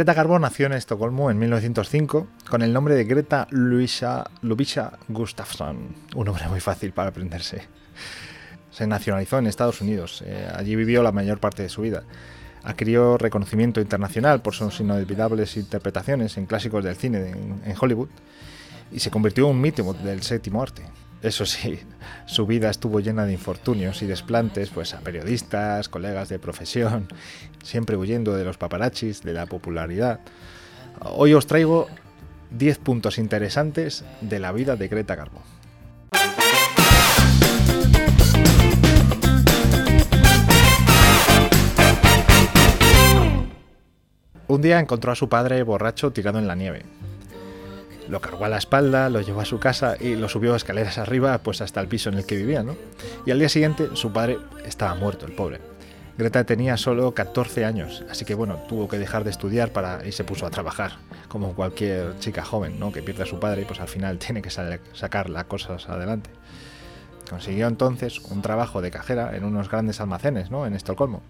Greta Garbo nació en Estocolmo en 1905 con el nombre de Greta Luisa Lubisha Gustafsson, un nombre muy fácil para aprenderse. Se nacionalizó en Estados Unidos, eh, allí vivió la mayor parte de su vida. Adquirió reconocimiento internacional por sus inolvidables interpretaciones en clásicos del cine en Hollywood y se convirtió en un mito del séptimo arte. Eso sí, su vida estuvo llena de infortunios y desplantes pues, a periodistas, colegas de profesión, siempre huyendo de los paparachis, de la popularidad. Hoy os traigo 10 puntos interesantes de la vida de Greta Garbo. Un día encontró a su padre borracho tirado en la nieve lo cargó a la espalda, lo llevó a su casa y lo subió escaleras arriba, pues hasta el piso en el que vivía, ¿no? Y al día siguiente su padre estaba muerto, el pobre. Greta tenía solo 14 años, así que bueno, tuvo que dejar de estudiar para y se puso a trabajar, como cualquier chica joven, ¿no? Que pierde a su padre y pues al final tiene que sacar las cosas adelante. Consiguió entonces un trabajo de cajera en unos grandes almacenes, ¿no? En Estocolmo.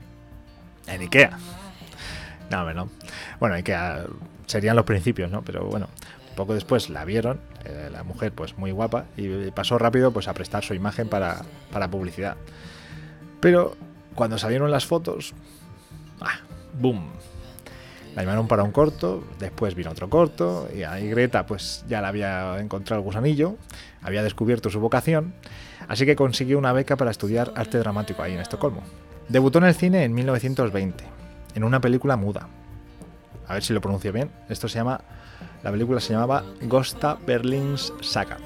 En Ikea. No, no. Bueno, Ikea serían los principios, ¿no? Pero bueno, poco después la vieron, eh, la mujer pues muy guapa, y pasó rápido pues a prestar su imagen para, publicidad. Pero cuando salieron las fotos, ¡ah! ¡boom! La llamaron para un corto, después vino otro corto, y ahí Greta pues ya la había encontrado el gusanillo, había descubierto su vocación, así que consiguió una beca para estudiar arte dramático ahí en Estocolmo. Debutó en el cine en 1920, en una película muda. A ver si lo pronuncio bien. Esto se llama la película se llamaba Gosta Berlins Saga.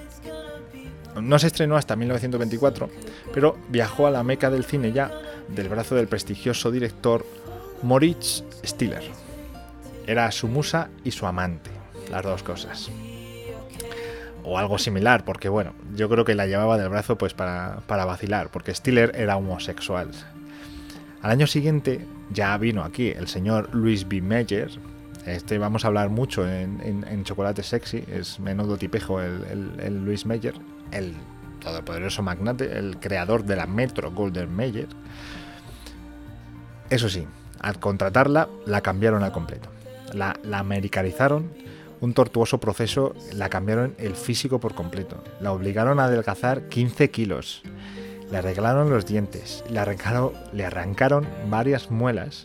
No se estrenó hasta 1924, pero viajó a la meca del cine ya del brazo del prestigioso director Moritz Stiller. Era su musa y su amante, las dos cosas. O algo similar, porque bueno, yo creo que la llevaba del brazo pues para, para vacilar, porque Stiller era homosexual. Al año siguiente ya vino aquí el señor Louis B. Meyer, este vamos a hablar mucho en, Chocolate Sexy, es menudo tipejo el, Luis Meyer, el todopoderoso magnate, el creador de la Metro Golden Mayer. Eso sí, al contratarla la cambiaron al completo. La, la americanizaron, un tortuoso proceso, la cambiaron el físico por completo. La obligaron a adelgazar 15 kilos. Le arreglaron los dientes, le arrancaron varias muelas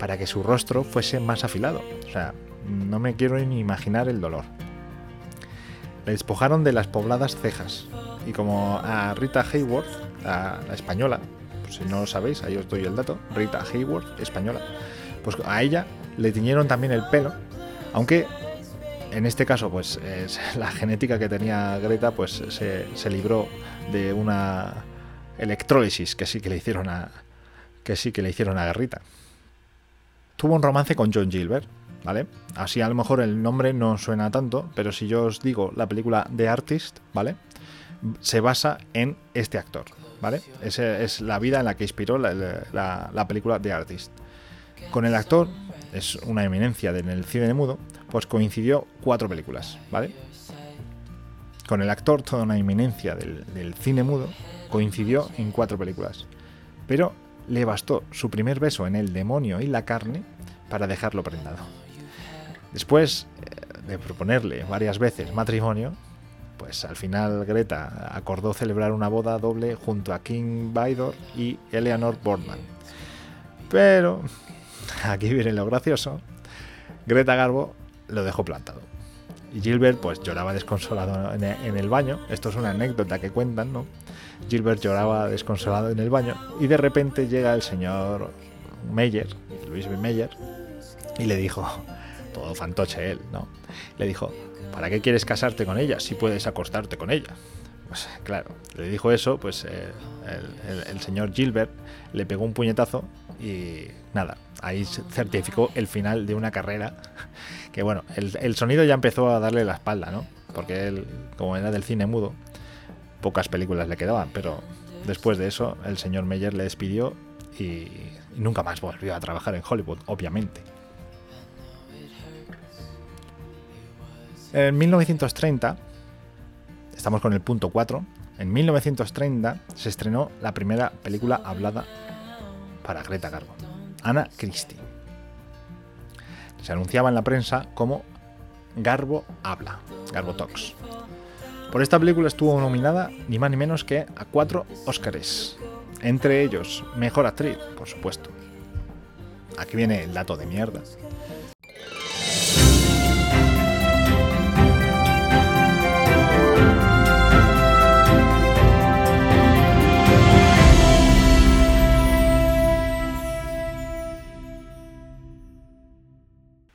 para que su rostro fuese más afilado. O sea, no me quiero ni imaginar el dolor. Le despojaron de las pobladas cejas. Y como a Rita Hayworth, la, española, pues si no lo sabéis, ahí os doy el dato, Rita Hayworth, española, pues a ella le tiñeron también el pelo, aunque en este caso, pues la genética que tenía Greta, pues se, se libró de una electrólisis que sí que le hicieron a que sí que le hicieron a tuvo un romance con John Gilbert, ¿vale? Así a lo mejor el nombre no suena tanto, pero si yo os digo la película The Artist, ¿vale? Se basa en este actor, ¿vale? Esa es la vida en la que inspiró la, película The Artist. Con el actor, es una eminencia en el cine mudo, pues coincidió cuatro películas, ¿vale? Con el actor, toda una eminencia del cine mudo, coincidió en cuatro películas. Pero le bastó su primer beso en el demonio y la carne para dejarlo prendado. Después eh, de proponerle varias veces matrimonio, pues al final Greta acordó celebrar una boda doble junto a King Vidor y Eleanor Boardman. Pero, aquí viene lo gracioso, Greta Garbo lo dejó plantado. Y Gilbert pues lloraba desconsolado en el baño. Esto es una anécdota que cuentan, ¿no? Gilbert lloraba desconsolado en el baño y de repente llega el señor Meyer, Luis B. Meyer, y le dijo, todo fantoche él, ¿no? Le dijo, ¿para qué quieres casarte con ella si puedes acostarte con ella? Pues claro, le dijo eso, pues eh, el, señor Gilbert le pegó un puñetazo y nada, ahí certificó el final de una carrera que bueno, el, el sonido ya empezó a darle la espalda, ¿no? Porque él, como era del cine mudo, pocas películas le quedaban, pero después de eso el señor Meyer le despidió y, nunca más volvió a trabajar en Hollywood, obviamente. En 1930, estamos con el punto 4, en 1930 se estrenó la primera película hablada para Greta Garbo, Ana Christie. Se anunciaba en la prensa como Garbo habla, Garbo Talks. Por esta película estuvo nominada ni más ni menos que a cuatro Óscares, entre ellos Mejor Actriz, por supuesto. Aquí viene el dato de mierda.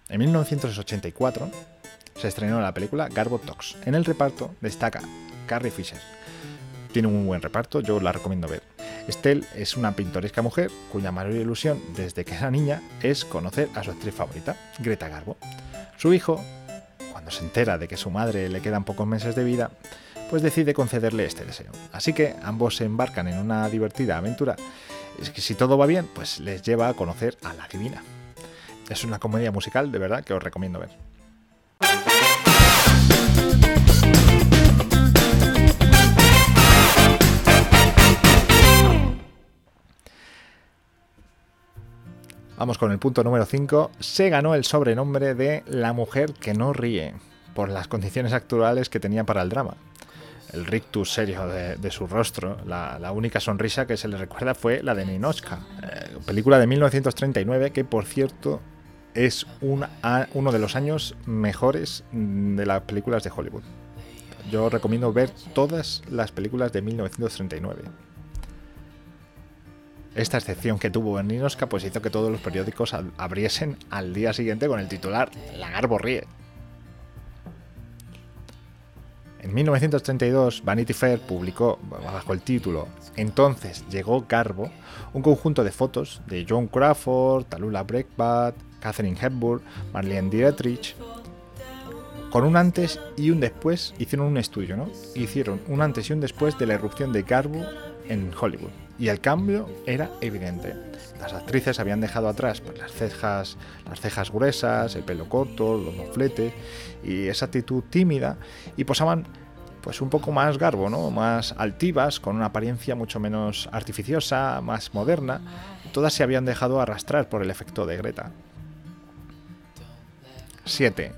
En 1984 se estrenó la película Garbo Talks. En el reparto destaca Carrie Fisher. Tiene un buen reparto, yo la recomiendo ver. Estelle es una pintoresca mujer cuya mayor ilusión desde que era niña es conocer a su actriz favorita, Greta Garbo. Su hijo, cuando se entera de que su madre le quedan pocos meses de vida, pues decide concederle este deseo. Así que ambos se embarcan en una divertida aventura. Es que si todo va bien, pues les lleva a conocer a la divina. Es una comedia musical, de verdad, que os recomiendo ver. Vamos con el punto número 5. Se ganó el sobrenombre de La mujer que no ríe, por las condiciones actuales que tenía para el drama. El rictus serio de, su rostro, la, única sonrisa que se le recuerda fue la de Ninochka, eh, película de 1939 que, por cierto, es uno de los años mejores de las películas de Hollywood. Yo recomiendo ver todas las películas de 1939 esta excepción que tuvo en Ninoska pues hizo que todos los periódicos abriesen al día siguiente con el titular La Garbo ríe. En 1932, Vanity Fair publicó, bajo el título Entonces llegó Garbo, un conjunto de fotos de John Crawford, Talula Breakbat, Catherine Hepburn, Marlene Dietrich. Con un antes y un después hicieron un estudio, ¿no? Hicieron un antes y un después de la erupción de Garbo en Hollywood. Y el cambio era evidente. Las actrices habían dejado atrás pues, las, cejas, las cejas gruesas, el pelo corto, los mofletes y esa actitud tímida y posaban pues un poco más garbo, ¿no? más altivas, con una apariencia mucho menos artificiosa, más moderna. Todas se habían dejado arrastrar por el efecto de Greta. 7.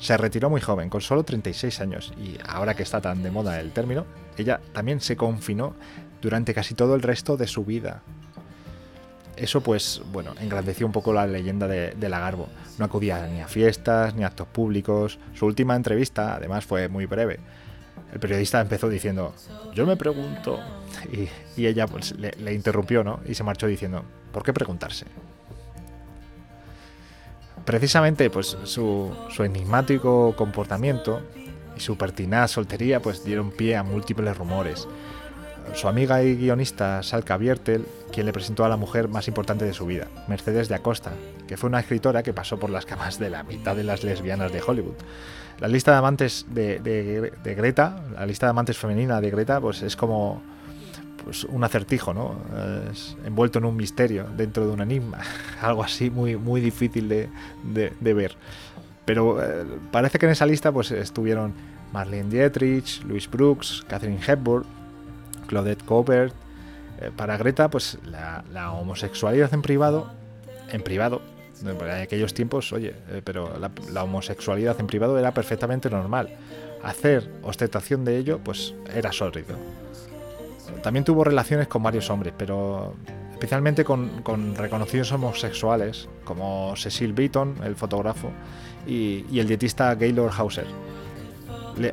Se retiró muy joven, con solo 36 años, y ahora que está tan de moda el término, ella también se confinó durante casi todo el resto de su vida. Eso pues, bueno, engrandeció un poco la leyenda de, la Garbo. No acudía ni a fiestas ni a actos públicos. Su última entrevista, además, fue muy breve. El periodista empezó diciendo, yo me pregunto, y, ella pues le, interrumpió, ¿no? Y se marchó diciendo, ¿por qué preguntarse? Precisamente, pues su, enigmático comportamiento y su pertinaz soltería, pues dieron pie a múltiples rumores su amiga y guionista Salka Biertel, quien le presentó a la mujer más importante de su vida, Mercedes de Acosta, que fue una escritora que pasó por las camas de la mitad de las lesbianas de Hollywood. La lista de amantes de, Greta, la lista de amantes femenina de Greta, pues es como pues, un acertijo, ¿no? Es envuelto en un misterio, dentro de un enigma, algo así muy, muy difícil de, ver. Pero eh, parece que en esa lista pues estuvieron Marlene Dietrich, Louis Brooks, Catherine Hepburn, Claudette Colbert. Eh, para Greta, pues la, homosexualidad en privado, en privado, en aquellos tiempos, oye, eh, pero la, homosexualidad en privado era perfectamente normal. Hacer ostentación de ello, pues era sórdido. También tuvo relaciones con varios hombres, pero especialmente con, reconocidos homosexuales como Cecil Beaton, el fotógrafo, y, y el dietista Gaylord Hauser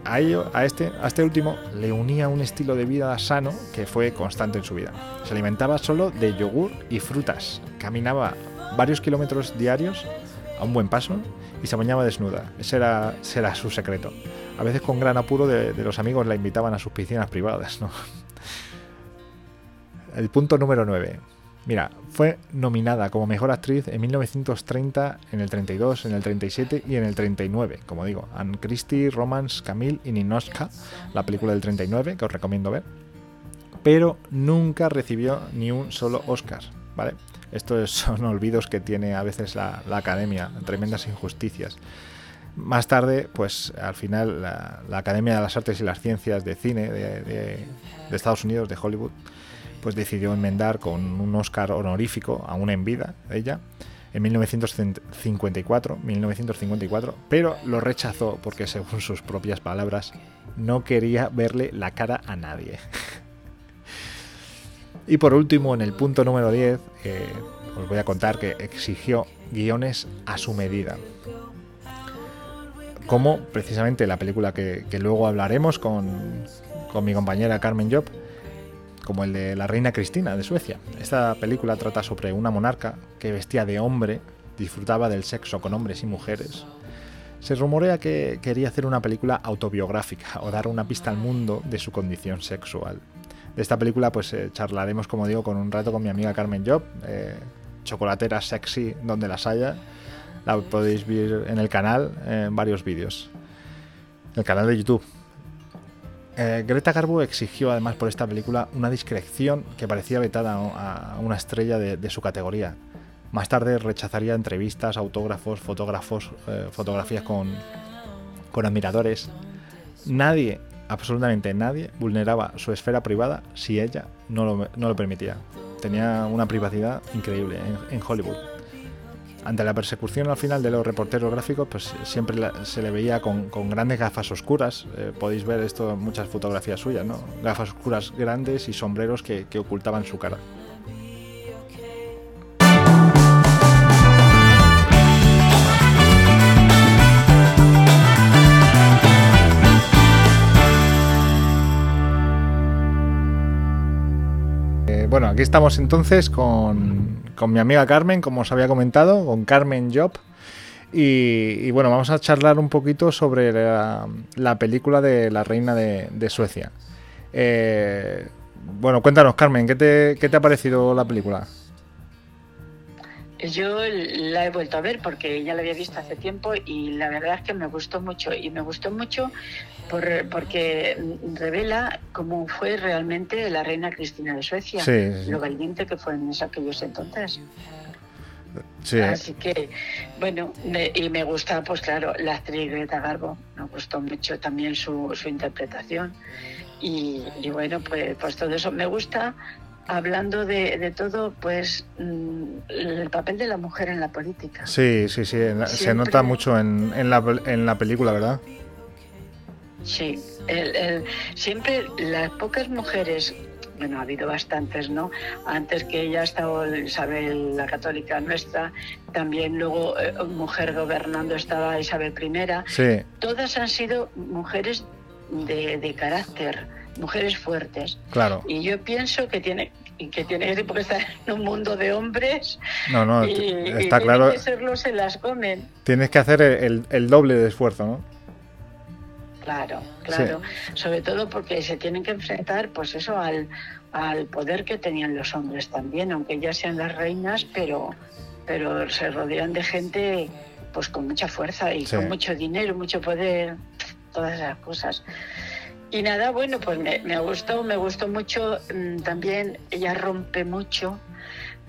a, ello, a, este, a este último le unía un estilo de vida sano que fue constante en su vida. Se alimentaba solo de yogur y frutas, caminaba varios kilómetros diarios a un buen paso y se bañaba desnuda. Ese era, su secreto. A veces con gran apuro de, los amigos la invitaban a sus piscinas privadas. El punto número 9. Mira, fue nominada como mejor actriz en 1930, en el 32, en el 37 y en el 39. Como digo, Anne Christie, Romance, Camille y Ninoska, la película del 39, que os recomiendo ver. Pero nunca recibió ni un solo Oscar, ¿vale? Estos son olvidos que tiene a veces la, academia, tremendas injusticias. Más tarde, pues al final, la, Academia de las Artes y las Ciencias de Cine de Estados Unidos, de Hollywood, pues decidió enmendar con un Oscar honorífico, aún en vida, ella, en 1954, 1954, pero lo rechazó porque según sus propias palabras no quería verle la cara a nadie. y por último, en el punto número 10, eh, os voy a contar que exigió guiones a su medida. Como precisamente la película que, luego hablaremos con, con mi compañera Carmen Job, como el de la reina Cristina de Suecia. Esta película trata sobre una monarca que vestía de hombre, disfrutaba del sexo con hombres y mujeres. Se rumorea que quería hacer una película autobiográfica o dar una pista al mundo de su condición sexual. De esta película pues eh, charlaremos, como digo, con un rato con mi amiga Carmen Job, eh, chocolatera sexy donde las haya. La podéis ver en el canal en varios vídeos. El canal de YouTube. Eh, Greta Garbo exigió además por esta película una discreción que parecía vetada a una estrella de, su categoría. Más tarde rechazaría entrevistas, autógrafos, fotógrafos, eh, fotografías con, admiradores. Nadie, absolutamente nadie, vulneraba su esfera privada si ella no lo permitía. Tenía una privacidad increíble en Hollywood ante la persecución al final de los reporteros gráficos, pues siempre se le veía con, grandes gafas oscuras. Eh, podéis ver esto en muchas fotografías suyas, ¿no? Gafas oscuras grandes y sombreros que ocultaban su cara. Bueno, aquí estamos entonces con, mi amiga Carmen, como os había comentado, con Carmen Job. Y, bueno, vamos a charlar un poquito sobre la, película de La Reina de, Suecia. Eh, bueno, cuéntanos, Carmen, ¿qué te, ¿qué te ha parecido la película? Yo la he vuelto a ver porque ya la había visto hace tiempo y la verdad es que me gustó mucho. Y me gustó mucho por, porque revela cómo fue realmente la reina Cristina de Suecia, lo valiente que fue en aquellos entonces. Así que, bueno, y me gusta, pues claro, la actriz Greta Garbo, me gustó mucho también su, su interpretación. Y, y, bueno, pues, pues todo eso me gusta hablando de, todo, pues mm, el papel de la mujer en la política. Sí, sí, sí, se nota mucho en, en, la, en la película, ¿verdad? Sí, siempre las pocas mujeres, bueno, ha habido bastantes, ¿no? Antes que ella estaba Isabel la Católica nuestra, también luego eh, mujer gobernando estaba Isabel I. Sí. Todas han sido mujeres de, de carácter mujeres fuertes. Claro. Y yo pienso que tiene que tiene que estar en un mundo de hombres. No, no, está claro. Que serlo se las comen. Tienes que hacer el, doble de esfuerzo, ¿no? Claro, claro. Sobre todo porque se tienen que enfrentar, pues eso, al, al poder que tenían los hombres también, aunque ya sean las reinas, pero, pero se rodean de gente pues con mucha fuerza y con mucho dinero, mucho poder, todas esas cosas. Y nada, bueno, pues me, me gustó, me gustó mucho mm, también, ella rompe mucho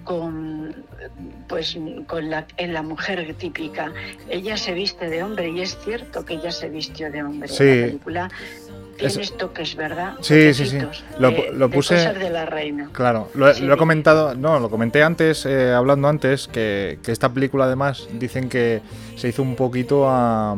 con pues con la, en la mujer típica. Ella se viste de hombre y es cierto que ella se vistió de hombre sí. en la película. Tiene esto que es verdad. Sí, sí, sí. Lo, lo puse. De, la reina. Claro, lo, he comentado, no, lo comenté antes, eh, hablando antes, que, que, esta película además dicen que se hizo un poquito a,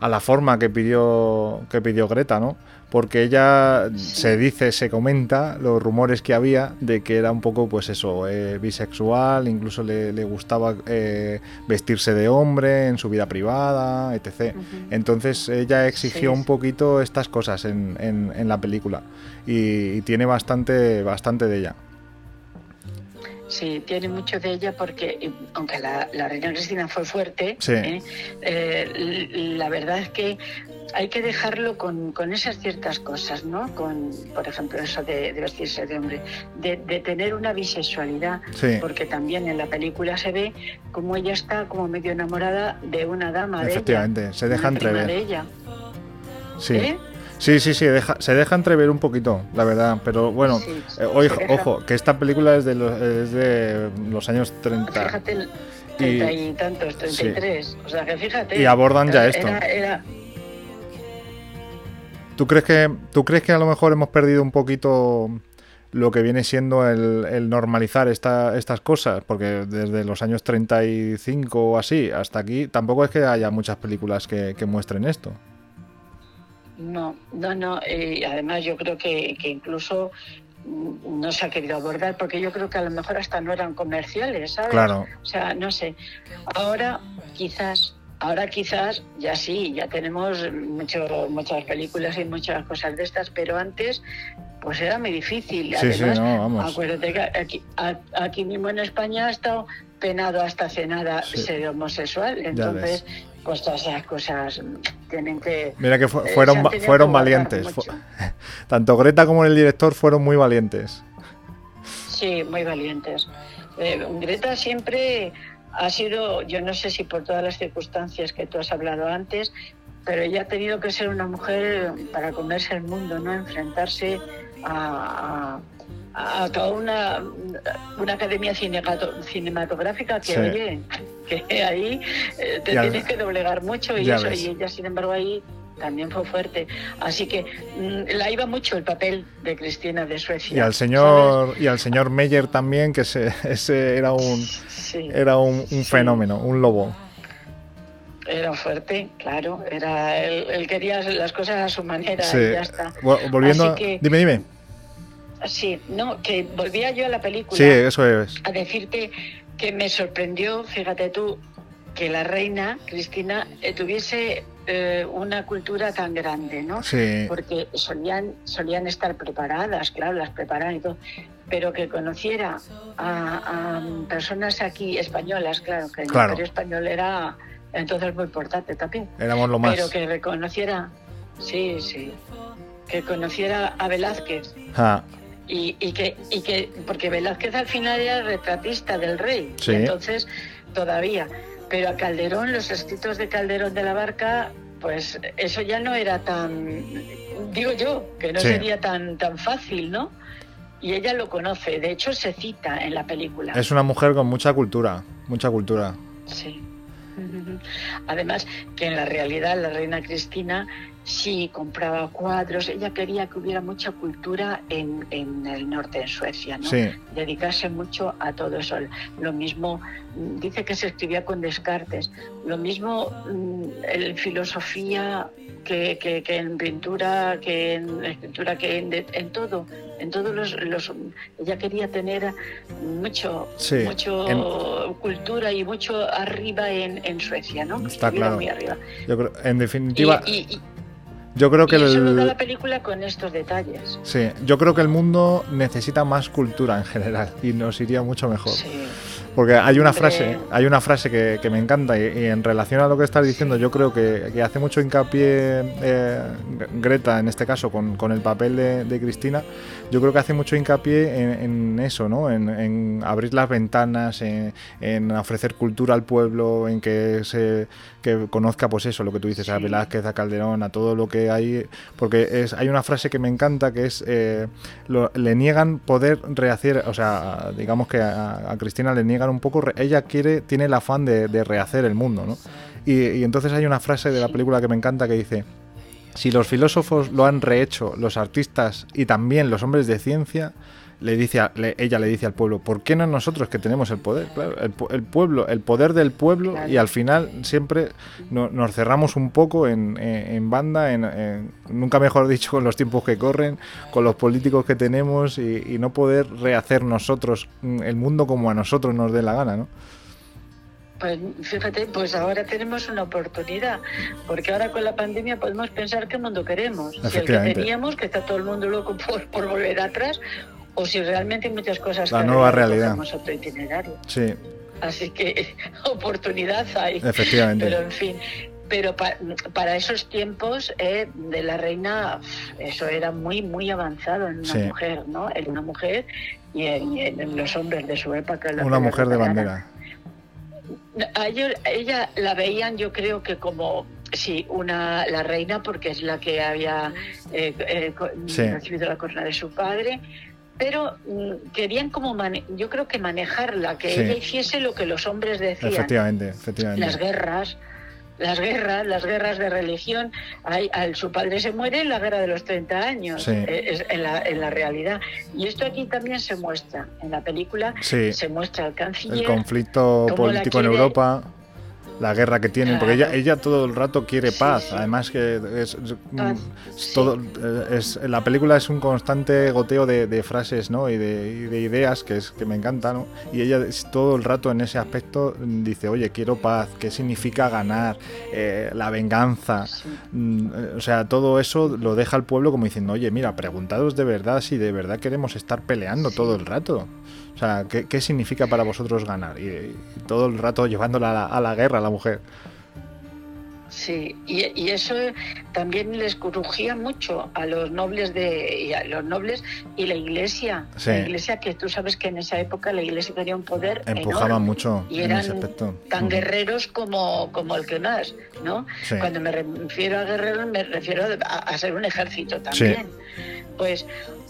a la forma que pidió, que pidió Greta, ¿no? Porque ella se dice, se comenta los rumores que había de que era un poco, pues eso, eh, bisexual, incluso le, gustaba eh, vestirse de hombre en su vida privada, etc. Entonces ella exigió un poquito estas cosas en, en, la película y, tiene bastante, bastante de ella. Sí, tiene mucho de ella porque, aunque la, reina Cristina fue fuerte, ¿eh? la verdad es que hay que dejarlo con, esas ciertas cosas, ¿no? Con, por ejemplo, eso de, vestirse de hombre, de, tener una bisexualidad, porque también en la película se ve como ella está como medio enamorada de una dama. Efectivamente, se deja entrever. De ella. Sí. ¿Eh? Sí, sí, sí, se deja entrever un poquito, la verdad. Pero bueno, eh, ojo, que esta película es de los, es de los años 30. Fíjate, 30 y, tantos, 33. O sea que fíjate. Y abordan ya esto. ¿Tú crees que tú crees que a lo mejor hemos perdido un poquito lo que viene siendo el, normalizar esta, estas cosas, porque desde los años 35 o así hasta aquí tampoco es que haya muchas películas que, muestren esto. No, no, no. Y además yo creo que, que incluso no se ha querido abordar porque yo creo que a lo mejor hasta no eran comerciales, ¿sabes? Claro. O sea, no sé. Ahora quizás, ahora quizás ya sí, ya tenemos mucho, muchas películas y muchas cosas de estas, pero antes pues era muy difícil. Sí, sí, no, vamos. Acuérdate que aquí, aquí, mismo en España ha estado penado hasta hace nada ser homosexual, entonces pues todas esas cosas tienen que... Mira que eh, fueron, fueron valientes. Tanto Greta como el director fueron muy valientes. Sí, muy valientes. Eh, Greta siempre ha sido, yo no sé si por todas las circunstancias que tú has hablado antes, pero ella ha tenido que ser una mujer para comerse el mundo, ¿no? Enfrentarse a, a, toda una, una academia cinematográfica que, oye, que ahí eh, te tienes que doblegar mucho y eso, y ella, sin embargo, ahí también fue fuerte. Así que mm, la iba mucho el papel de Cristina de Suecia. Y al señor y al señor Meyer también, que ese, ese era un era un, fenómeno, un lobo. Era fuerte, claro. Era él, quería las cosas a su manera y ya está. Volviendo, dime, dime. Sí, no, que volvía yo a la película. Sí, eso es. A decirte que me sorprendió, fíjate tú, que la reina Cristina eh, tuviese eh, una cultura tan grande, ¿no? Sí. Porque solían, solían estar preparadas, claro, las preparaban y todo, pero que conociera a, personas aquí españolas, claro, que el imperio español era entonces muy importante también. Éramos lo más. Pero que reconociera, sí, sí, que conociera a Velázquez. Ah y, que, y que, porque Velázquez al final era retratista del rey, entonces todavía, pero a Calderón, los escritos de Calderón de la Barca, pues eso ya no era tan, digo yo, que no sería tan, tan fácil, ¿no? Y ella lo conoce, de hecho se cita en la película. Es una mujer con mucha cultura, mucha cultura. Sí. Además, que en la realidad la reina Cristina Sí, compraba cuadros. Ella quería que hubiera mucha cultura en, en el norte, en Suecia, ¿no? Dedicarse mucho a todo eso. Lo mismo, mm, dice que se escribía con Descartes. Lo mismo mm, en filosofía que, que, en pintura, que en escritura, que en, todo. En todos los, Ella quería tener mucho, mucho cultura y mucho arriba en, en Suecia, ¿no? Está claro. Muy arriba. en definitiva... Yo creo que y eso da la película con estos detalles. Sí, yo creo que el mundo necesita más cultura en general y nos iría mucho mejor. Sí. Porque hay una frase, hay una frase que, me encanta y, en relación a lo que estás diciendo, yo creo que, hace mucho hincapié eh, Greta, en este caso, con, el papel de, Cristina, yo creo que hace mucho hincapié en, eso, ¿no? En, abrir las ventanas, en, ofrecer cultura al pueblo, en que se que conozca, pues eso, lo que tú dices, a Velázquez, a Calderón, a todo lo que hay, porque es, hay una frase que me encanta que es, eh, le niegan poder rehacer, o sea, digamos que a, a Cristina le niegan un poco, ella quiere, tiene el afán de, rehacer el mundo, ¿no? Y, entonces hay una frase de la película que me encanta que dice, si los filósofos lo han rehecho, los artistas y también los hombres de ciencia, le dice ella le dice al pueblo, ¿por qué no nosotros que tenemos el poder? Claro, el, pueblo, el poder del pueblo y al final siempre nos cerramos un poco en, banda, en, nunca mejor dicho, con los tiempos que corren, con los políticos que tenemos y, no poder rehacer nosotros el mundo como a nosotros nos dé la gana, ¿no? Pues fíjate, pues ahora tenemos una oportunidad, porque ahora con la pandemia podemos pensar qué mundo queremos. Si el que teníamos, que está todo el mundo loco por, por volver atrás, o si realmente hay muchas cosas la nueva realidad. otro itinerario. Sí. Así que oportunidad hay. Efectivamente. Pero en fin pero para esos tiempos eh, de la reina eso era muy muy avanzado en una mujer no en una mujer y en, los hombres de su época una mujer de bandera. A ella la veían yo creo que como Sí, una, la reina, porque es la que había eh, eh, recibido la corona de su padre, pero mm, querían como yo creo que manejarla, que ella hiciese lo que los hombres decían. Efectivamente, efectivamente. Las guerras, las guerras, las guerras de religión. Hay, al, su padre se muere en la guerra de los 30 años, eh, en, la, en, la, realidad. Y esto aquí también se muestra. En la película se muestra el canciller. El conflicto político en Europa la guerra que tienen, porque ella, ella todo el rato quiere paz, además que es, todo, eh, es, la película es un constante goteo de, frases ¿no? y, de, ideas que, es, que me encanta, ¿no? y ella todo el rato en ese aspecto dice, oye, quiero paz, ¿qué significa ganar? Eh, la venganza, mm, o sea, todo eso lo deja al pueblo como diciendo, oye, mira, preguntados de verdad si de verdad queremos estar peleando todo el rato. O sea, ¿qué, significa para vosotros ganar? Y, todo el rato llevándola a la, guerra a la mujer. Sí, y, eso también les crujía mucho a los nobles de y a los nobles y la iglesia. La iglesia que tú sabes que en esa época la iglesia tenía un poder empujaba mucho y eran tan guerreros como, como el que más, ¿no? Cuando me refiero a guerreros me refiero a, ser un ejército también. Pues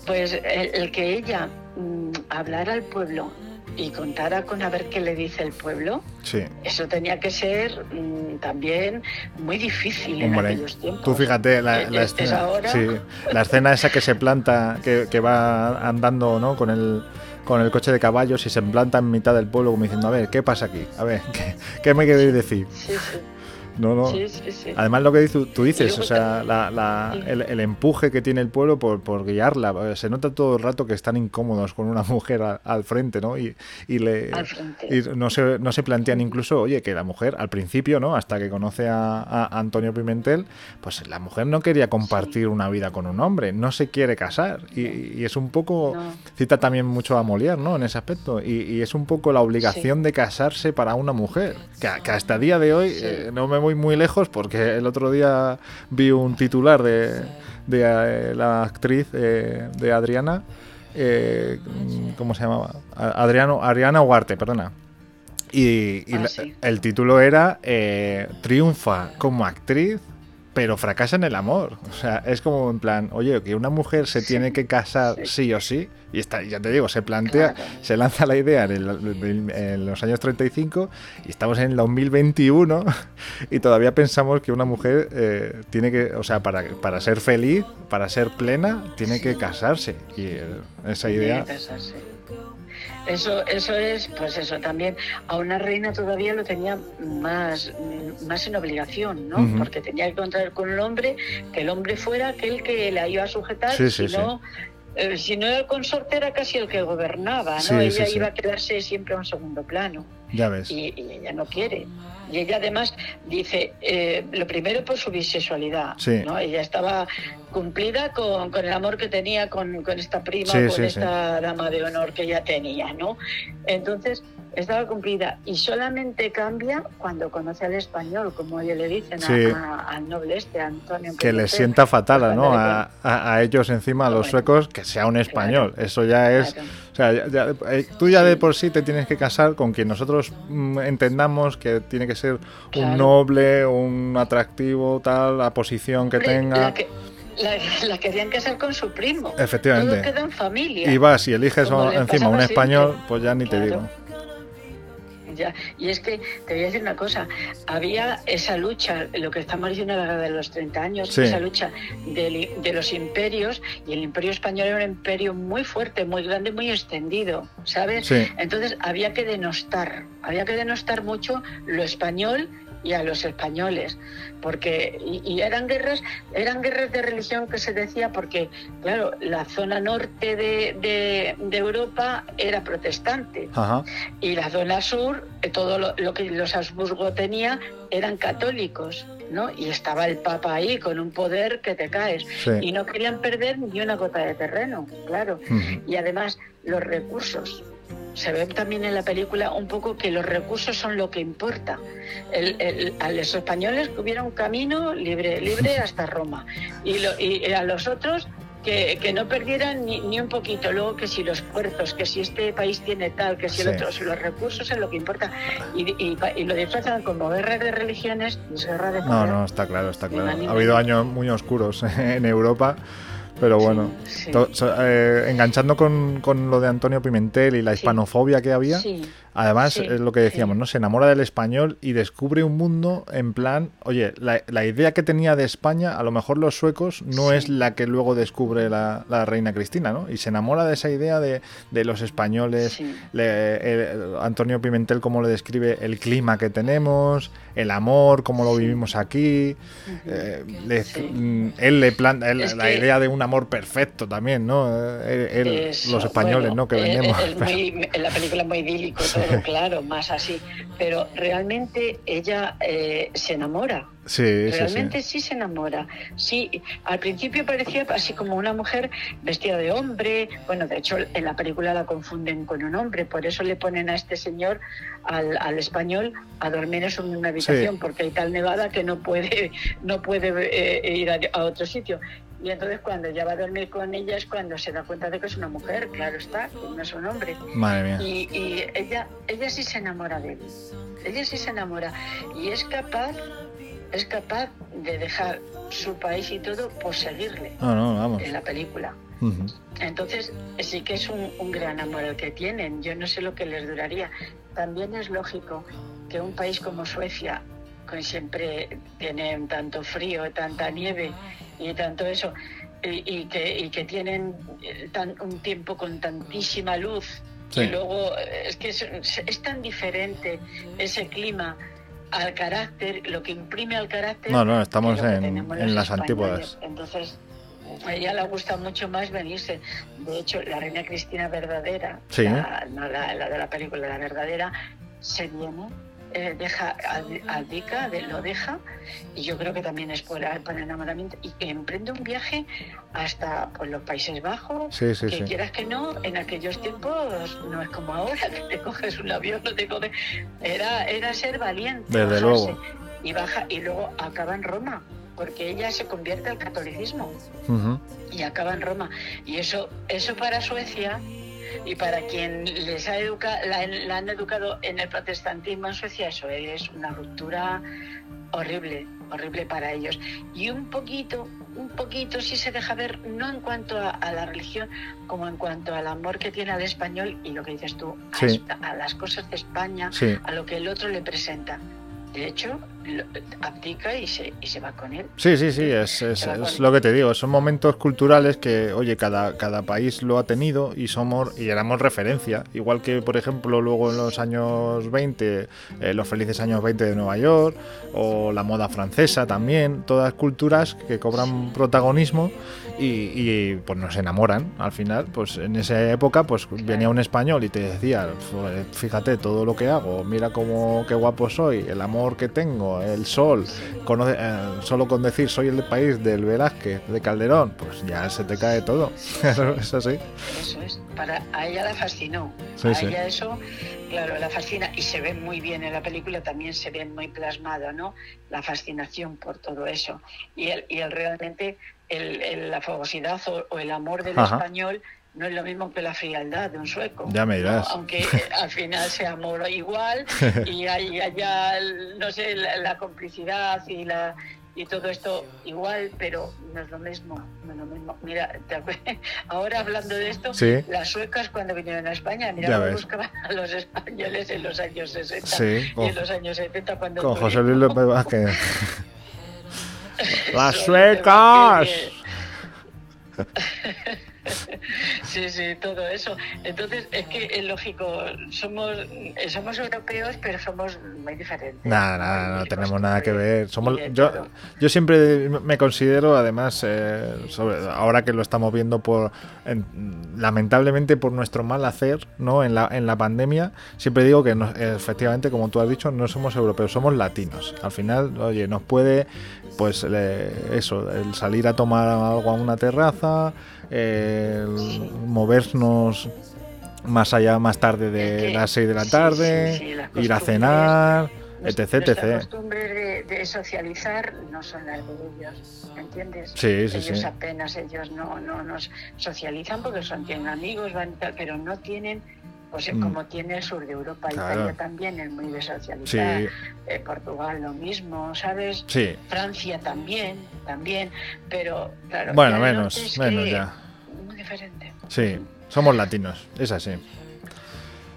pues el, que ella mm, hablara al pueblo y contara con a ver qué le dice el pueblo, sí. eso tenía que ser mm, también muy difícil en aquellos tiempos. Tú fíjate, la, escena, la escena esa que se planta, que, va andando ¿no? con el con el coche de caballos y se planta en mitad del pueblo como diciendo, a ver, ¿qué pasa aquí? A ver, ¿qué, qué me queréis decir? Sí, sí. No, no. Además, lo que tú dices, o sea, el, empuje que tiene el pueblo por, guiarla. Se nota todo el rato que están incómodos con una mujer al frente, ¿no? Y, le, no, se, no se plantean incluso, oye, que la mujer al principio, ¿no? Hasta que conoce a, Antonio Pimentel, pues la mujer no quería compartir una vida con un hombre, no se quiere casar. Y, es un poco, cita también mucho a Molière, ¿no? En ese aspecto. Y, es un poco la obligación de casarse para una mujer, que, hasta el día de hoy eh, no me voy muy lejos porque el otro día vi un titular de, de eh, la actriz eh, de Adriana, eh, ¿cómo se llamaba? Adriano, Adriana Huarte, perdona. Y, ah, el título era Triunfa como actriz pero fracasa en el amor. O sea, es como en plan, oye, que una mujer se tiene que casar sí. o sí, y está, ya te digo, se plantea, se lanza la idea en, los años 35 y estamos en el 2021 y todavía pensamos que una mujer eh, tiene que, o sea, para, para ser feliz, para ser plena, tiene que casarse. Y eh, esa idea... Eso, eso es, pues eso también. A una reina todavía lo tenía más, más en obligación, ¿no? Porque tenía que contraer con el hombre, que el hombre fuera aquel que la iba a sujetar, si no. Eh, si no el consorte era casi el que gobernaba, ¿no? ella iba a quedarse siempre a un segundo plano. Ya ves. Y, ella no quiere. Y ella además dice, eh, lo primero por su bisexualidad, ¿no? Ella estaba cumplida con, con, el amor que tenía con, con esta prima, con esta dama de honor que ella tenía, ¿no? Entonces, estaba cumplida y solamente cambia cuando conoce al español, como le dicen al noble este, Antonio. Que le sienta fatal, ¿no? A, a, ellos encima, a los suecos, que sea un español. Eso ya es... O sea, eh, tú ya de por sí te tienes que casar con quien nosotros mm, entendamos que tiene que ser un noble, un atractivo, tal, la posición que tenga. La, querían casar con su primo. Efectivamente. Todo queda en familia. Y vas y eliges encima un español, pues ya ni te digo. Y es que te voy a decir una cosa, había esa lucha, lo que estamos diciendo la de los 30 años, esa lucha de, los imperios, y el imperio español era un imperio muy fuerte, muy grande, muy extendido, ¿sabes? Entonces había que denostar, había que denostar mucho lo español y a los españoles, porque y, eran guerras, eran guerras de religión que se decía porque claro la zona norte de, de, Europa era protestante y la zona sur eh, todo lo, que los Habsburgo tenía eran católicos. ¿no? Y estaba el Papa ahí con un poder que te caes. Y no querían perder ni una gota de terreno, claro. Y además los recursos se ve también en la película un poco que los recursos son lo que importa. a los españoles hubiera un camino libre, libre hasta Roma y, a los otros que, no perdieran ni, un poquito. Luego que si los puertos, que si este país tiene tal, que si el otro, si los recursos es lo que importa. Y, lo disfrazan como guerra de religiones, es guerra de No, no, está claro, está claro. Ha habido años muy oscuros en Europa pero bueno, eh, enganchando con, con, lo de Antonio Pimentel y la hispanofobia que había, Además, Sí, es lo que decíamos, sí. ¿no? Se enamora del español y descubre un mundo en plan, oye, la, la idea que tenía de España, a lo mejor los suecos, no Sí. es la que luego descubre la, la reina Cristina, ¿no? Y se enamora de esa idea de, de los españoles. Le- el- Antonio Pimentel, cómo le describe el clima que tenemos, el amor, cómo lo vivimos aquí. Eh, le- mm, Él le planta él- la que- idea de un amor perfecto también, ¿no? Eh, él- Eso, los españoles, bueno, ¿no? Que eh, vendemos. es muy- en la película es muy idílico claro, más así. Pero realmente ella eh, se enamora. Sí, sí, sí. Realmente sí se enamora. Sí, al principio parecía así como una mujer vestida de hombre. Bueno, de hecho en la película la confunden con un hombre, por eso le ponen a este señor, al, al español, a dormir en misma habitación, porque hay tal nevada que no puede, no puede eh, ir a, a otro sitio. Y entonces cuando ya va a dormir con ella es cuando se da cuenta de que es una mujer, claro está, no es un hombre. Madre mía. Y, y ella, ella sí se enamora de él. Ella sí se enamora. Y es capaz, es capaz de dejar su país y todo por seguirle No, no, vamos. en la película. Entonces, sí que es un, un gran amor el que tienen. Yo no sé lo que les duraría. También es lógico que un país como Suecia, que siempre tiene tanto frío, tanta nieve y tanto eso, y, y que, y que tienen eh, tan- un tiempo con tantísima luz, Sí. y luego eh, es que es, es tan diferente ese clima al carácter, lo que imprime al carácter. No, no, estamos en, las españoles. antípodas. Entonces, a ella le gusta mucho más venirse. De hecho, la reina Cristina verdadera, Sí. la, no la, la de la película, la verdadera, se viene, eh, deja a, a Dica, de- lo deja, y yo creo que también es por, por enamoramiento, y que emprende un viaje hasta pues, los Países Bajos, Sí, sí, que sí. quieras que no, en aquellos tiempos no es como ahora, que te coges un avión, no te coges. Era, era ser valiente. Desde bajarse. luego. Y baja, y luego acaba en Roma, porque ella se convierte al catolicismo y acaba en Roma. Y eso, eso para Suecia y para quien les ha educado, la, la han educado en el protestantismo en Suecia, eso es una ruptura horrible, horrible para ellos. Y un poquito, un poquito sí se deja ver, no en cuanto a, a la religión, como en cuanto al amor que tiene al español y lo que dices tú, a, Sí. a las cosas de España, Sí. a lo que el otro le presenta. De hecho, lo- abdica y se, y se va con él. Sí, sí, sí, es, es- lo que te digo, son momentos culturales que, oye, cada, cada país lo ha tenido y somos y éramos referencia. Igual que, por ejemplo, luego en los años 20, eh, los felices años 20 de Nueva York, o la moda francesa también, todas culturas que cobran protagonismo y, y, pues nos enamoran al final. Pues en esa época, pues venía un español y te decía, "Pues, fíjate todo lo que hago, mira cómo qué guapo soy, el amor que tengo, el sol, conoce- eh, solo con decir soy el país del Velázquez, de Calderón, pues ya se te cae todo. es así. Eso es. Para, a ella la fascinó. Sí, a sí. ella eso, claro, la fascina. Y se ve muy bien en la película, también se ve muy plasmado, ¿no? La fascinación por todo eso. Y el, y el realmente, el, el- la fogosidad o, o el amor del Ajá. español no es lo mismo que la frialdad de un sueco. Ya me dirás. ¿no? Aunque al final se amor igual y hay allá, el- no sé, la, la complicidad y la y todo esto igual, pero no es lo mismo, no es lo mismo. Mira, ahora hablando de esto, Sí. las suecas cuando vinieron a España, mira cómo buscaban a los españoles en los años 60 Sí, y en los años 70 cuando Con José Luis López Vázquez. ¡Las suecas! Sí, sí, todo eso. Entonces, es que es lógico, somos, somos europeos, pero somos muy diferentes. Nada, nada, no Y tenemos nada que ver. Somos, yo, yo siempre me considero, además, eh, sobre- ahora que lo estamos viendo por, en- lamentablemente por nuestro mal hacer, ¿no? En la, en la pandemia, siempre digo que no- efectivamente, como tú has dicho, no somos europeos, somos latinos. Al final, oye, nos puede, pues, eh, eso, el salir a tomar algo a una terraza, el movernos más allá, más tarde de las 6 de la sí, tarde, sí, sí, las ir a cenar, etc, etc. costumbres de, de socializar no son las de ellos, ¿entiendes? Sí, sí, ellos sí. apenas, ellos no, no nos socializan porque son, tienen amigos, van pero no tienen, pues Mm. como tiene el sur de Europa, Claro. Italia también es muy de socializar, Sí, eh, Portugal lo mismo, ¿sabes? sí. Francia también, también, pero claro. Bueno, menos, menos que ya. Muy diferente. Sí, somos latinos, es así.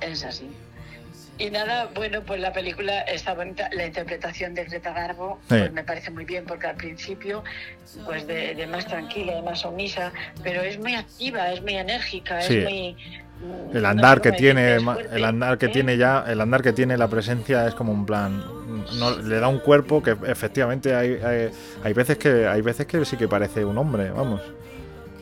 Es así. Y nada, bueno, pues la película está bonita. La interpretación de Greta Garbo pues me parece muy bien, porque al principio, pues de, más tranquila, de más omisa, pero es muy activa, es muy enérgica, es muy el andar que tiene el andar que ¿eh? tiene ya el andar que tiene la presencia es como un plan no, le da un cuerpo que efectivamente hay, hay, hay veces que hay veces que sí que parece un hombre vamos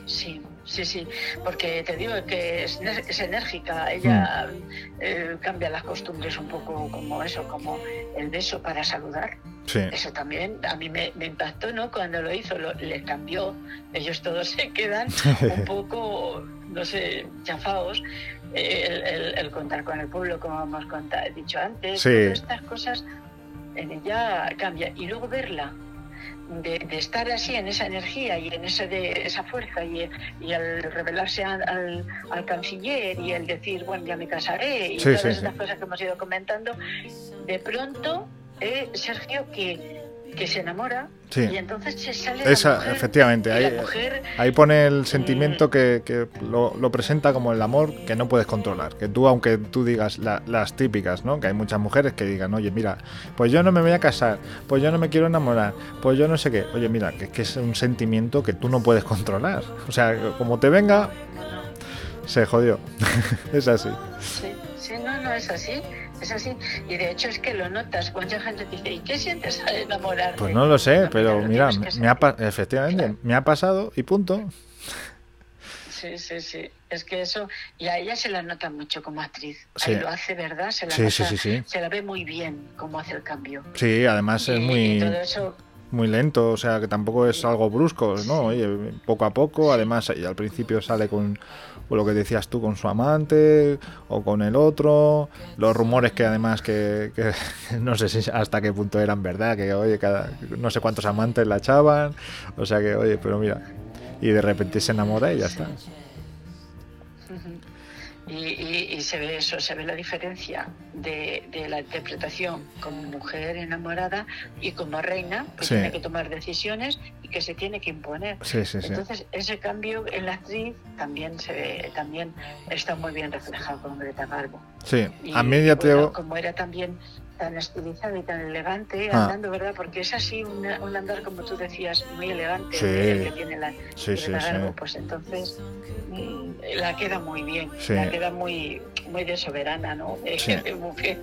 sí Sí, sí, porque te digo que es, enérgica, ella mm. eh, cambia las costumbres un poco como eso, como el beso para saludar. Eso también a mí me, impactó, ¿no? Cuando lo hizo, lo, le cambió, ellos todos se quedan un poco, no sé, chafados. El, el, contar con el pueblo, como hemos contado, dicho antes, todas estas cosas en ella cambia. Y luego verla de, estar así en esa energía y en esa, de, esa fuerza y, y al revelarse al, al, canciller y el decir, bueno, ya me casaré y todas estas cosas que hemos ido comentando, de pronto, eh, Sergio, que que se enamora y entonces se sale Esa, efectivamente ahí, ahí pone el sentimiento que, que lo, lo, presenta como el amor que no puedes controlar que tú aunque tú digas las típicas no que hay muchas mujeres que digan oye mira pues yo no me voy a casar pues yo no me quiero enamorar pues yo no sé qué oye mira que, que es un sentimiento que tú no puedes controlar. O sea como te venga se jodió. Es así. Sí, sí no no es así es así. Y de hecho es que lo notas. Mucha gente dice, ¿y qué sientes al enamorarte? Pues no lo sé, pero mira, me ha, efectivamente, me ha pasado y punto. Sí, sí, sí. Es que eso, y a ella se la nota mucho como actriz. Ahí lo hace, ¿verdad? Se la, sí, sí, sí, se la ve muy bien cómo hace el cambio. Sí, además es muy... muy lento, o sea que tampoco es algo brusco, ¿no? Oye, poco a poco, además al principio sale con o lo que decías tú con su amante o con el otro, los rumores que además que, no sé si hasta qué punto eran verdad, que oye, cada, no sé cuántos amantes la echaban, o sea que oye, pero mira, y de repente se enamora y ya está. Y, se ve eso, se ve la diferencia de, la interpretación como mujer enamorada y como reina, que tiene que tomar decisiones y que se tiene que imponer. Entonces, ese cambio en la actriz también se ve, también está muy bien reflejado con Greta Garbo. Sí, a mí ya te... como era también tan estilizado y tan elegante ah. andando, ¿verdad? Porque es así un, andar, como tú decías, muy elegante que tiene la, sí, sí, pues entonces mm, la queda muy bien, la queda muy muy de soberana, ¿no? De, mujer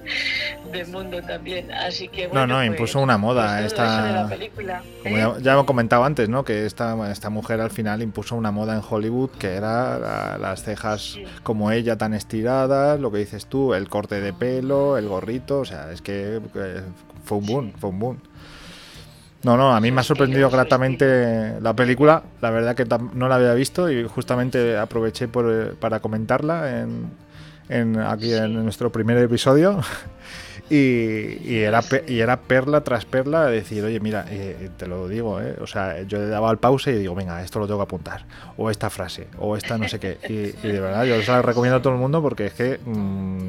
del mundo también. Así que bueno, No, no, impuso pues, una moda pues esta película, Como ya, ¿eh? ya, hemos comentado antes, ¿no? Que esta, esta mujer al final impuso una moda en Hollywood que era las cejas como ella tan estiradas, lo que dices tú, el corte de pelo, el gorrito, o sea, es que fue un boom, fue un boom. No, no, a mí me ha sorprendido gratamente la película. La verdad que no la había visto y justamente aproveché por, para comentarla en, aquí en nuestro primer episodio. Y, era, y era perla tras perla decir, oye, mira, eh, te lo digo, eh, o sea, yo le daba al pause y digo, venga, esto lo tengo que apuntar, o esta frase, o esta no sé qué. Y, de verdad, yo se la recomiendo a todo el mundo porque es que mm,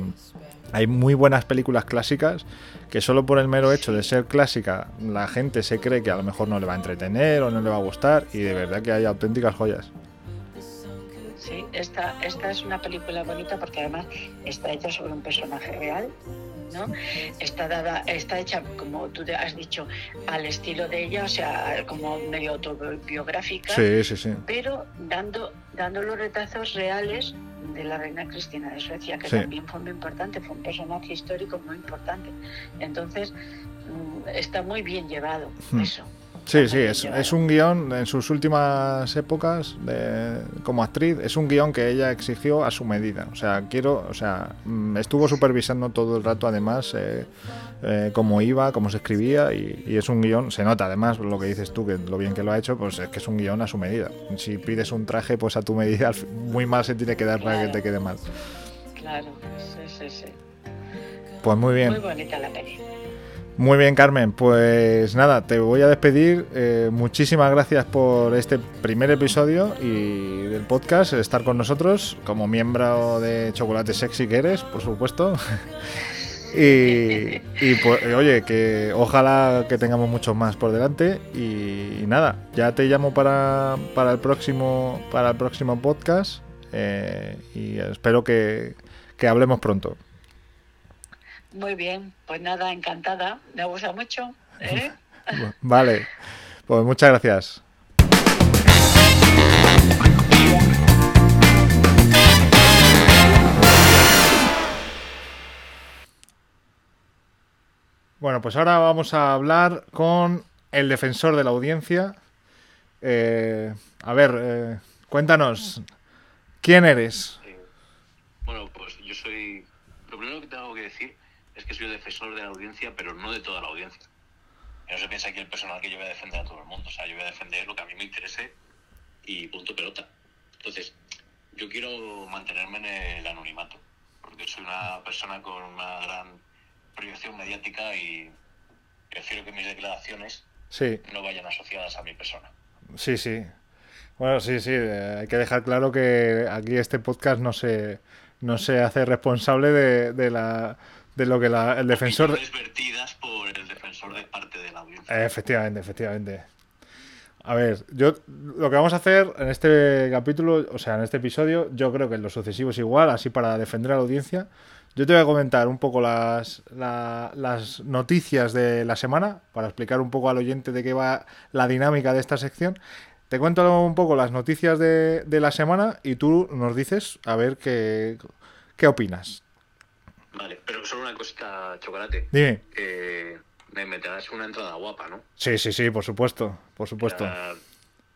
hay muy buenas películas clásicas que solo por el mero hecho de ser clásica la gente se cree que a lo mejor no le va a entretener o no le va a gustar y de verdad que hay auténticas joyas. Sí, esta, esta es una película bonita porque además está hecha sobre un personaje real, ¿no? Está dada, está hecha, como tú has dicho, al estilo de ella, o sea, como medio autobiográfica, sí, sí, sí. pero dando, dando los retazos reales de la reina Cristina de Suecia, que también fue muy importante, fue un personaje histórico muy importante. Entonces, mm, está muy bien llevado hmm. eso. Sí, sí, es, es, un guion en sus últimas épocas de, como actriz, es un guion que ella exigió a su medida. O sea, quiero, o sea, mm, estuvo supervisando todo el rato además eh, eh, cómo iba, cómo se escribía y, es un guion, se nota además lo que dices tú, que lo bien que lo ha hecho, pues es que es un guion a su medida. Si pides un traje, pues a tu medida, muy mal se tiene que dar para que te quede mal. Claro, sí, sí, sí. Pues muy bien. Muy bonita la peli. Muy bien, Carmen. Pues nada, te voy a despedir. Eh, muchísimas gracias por este primer episodio y del podcast, estar con nosotros como miembro de Chocolate Sexy que eres, por supuesto. y, pues, oye, que ojalá que tengamos muchos más por delante. Y, nada, ya te llamo para, para, el próximo para el próximo podcast eh, y espero que, que hablemos pronto. Muy bien, pues nada, encantada. Me gusta mucho. ¿eh? Vale, pues muchas gracias. Bueno, pues ahora vamos a hablar con el defensor de la audiencia. Eh, a ver, eh, cuéntanos, ¿quién eres? Bueno, pues yo soy... Lo primero que tengo que decir es que soy el defensor de la audiencia, pero no de toda la audiencia. No se piensa que el personal que yo voy a defender a todo el mundo. O sea, yo voy a defender lo que a mí me interese y punto pelota. Entonces, yo quiero mantenerme en el anonimato, porque soy una persona con una gran proyección mediática y prefiero que mis declaraciones Sí, no vayan asociadas a mi persona. sí, sí. Bueno, sí, sí. eh, hay que dejar claro que aquí este podcast no se, no se hace responsable de, de la, de lo que la- el defensor... de- Opiniones vertidas por el defensor de parte de la audiencia. Efectivamente, efectivamente. A ver, yo lo que vamos a hacer en este capítulo, o sea, en este episodio, yo creo que en lo sucesivo es igual, así para defender a la audiencia. Yo te voy a comentar un poco las, la- las noticias de la semana, para explicar un poco al oyente de qué va la dinámica de esta sección. Te cuento un poco las noticias de, de la semana y tú nos dices a ver qué, qué opinas. Vale, pero solo una cosita, Chocolate. Dime. Eh, me meterás una entrada guapa, ¿no? Sí, sí, sí, por supuesto, por supuesto.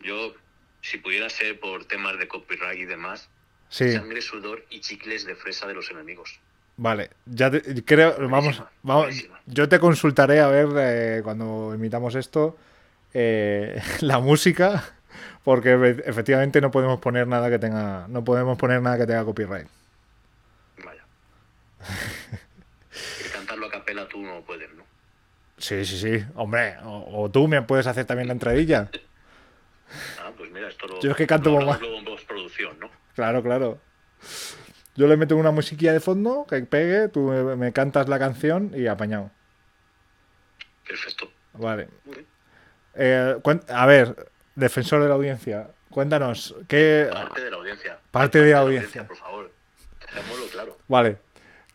Yo, si pudiera ser por temas de copyright y demás, Sí. sangre, sudor y chicles de fresa de los enemigos. Vale, ya te- creo, vamos, vamos, yo te consultaré a ver eh, cuando imitamos esto eh, la música, porque efe- efectivamente no podemos poner nada que tenga, no podemos poner nada que tenga copyright. Vaya. y cantarlo a capela tú no puedes, ¿no? Sí, sí, sí, hombre, o, o tú me puedes hacer también la entradilla. Ah, pues mira, esto lo, Yo es que canto lo luego en postproducción, ¿no? Claro, claro. Yo le meto una musiquilla de fondo que pegue, tú me, me cantas la canción y apañado. Perfecto. Vale. Eh, a ver, defensor de la audiencia, cuéntanos, ¿qué, Parte de la audiencia. Parte de la audiencia. Por favor. Dejémoslo claro. Vale.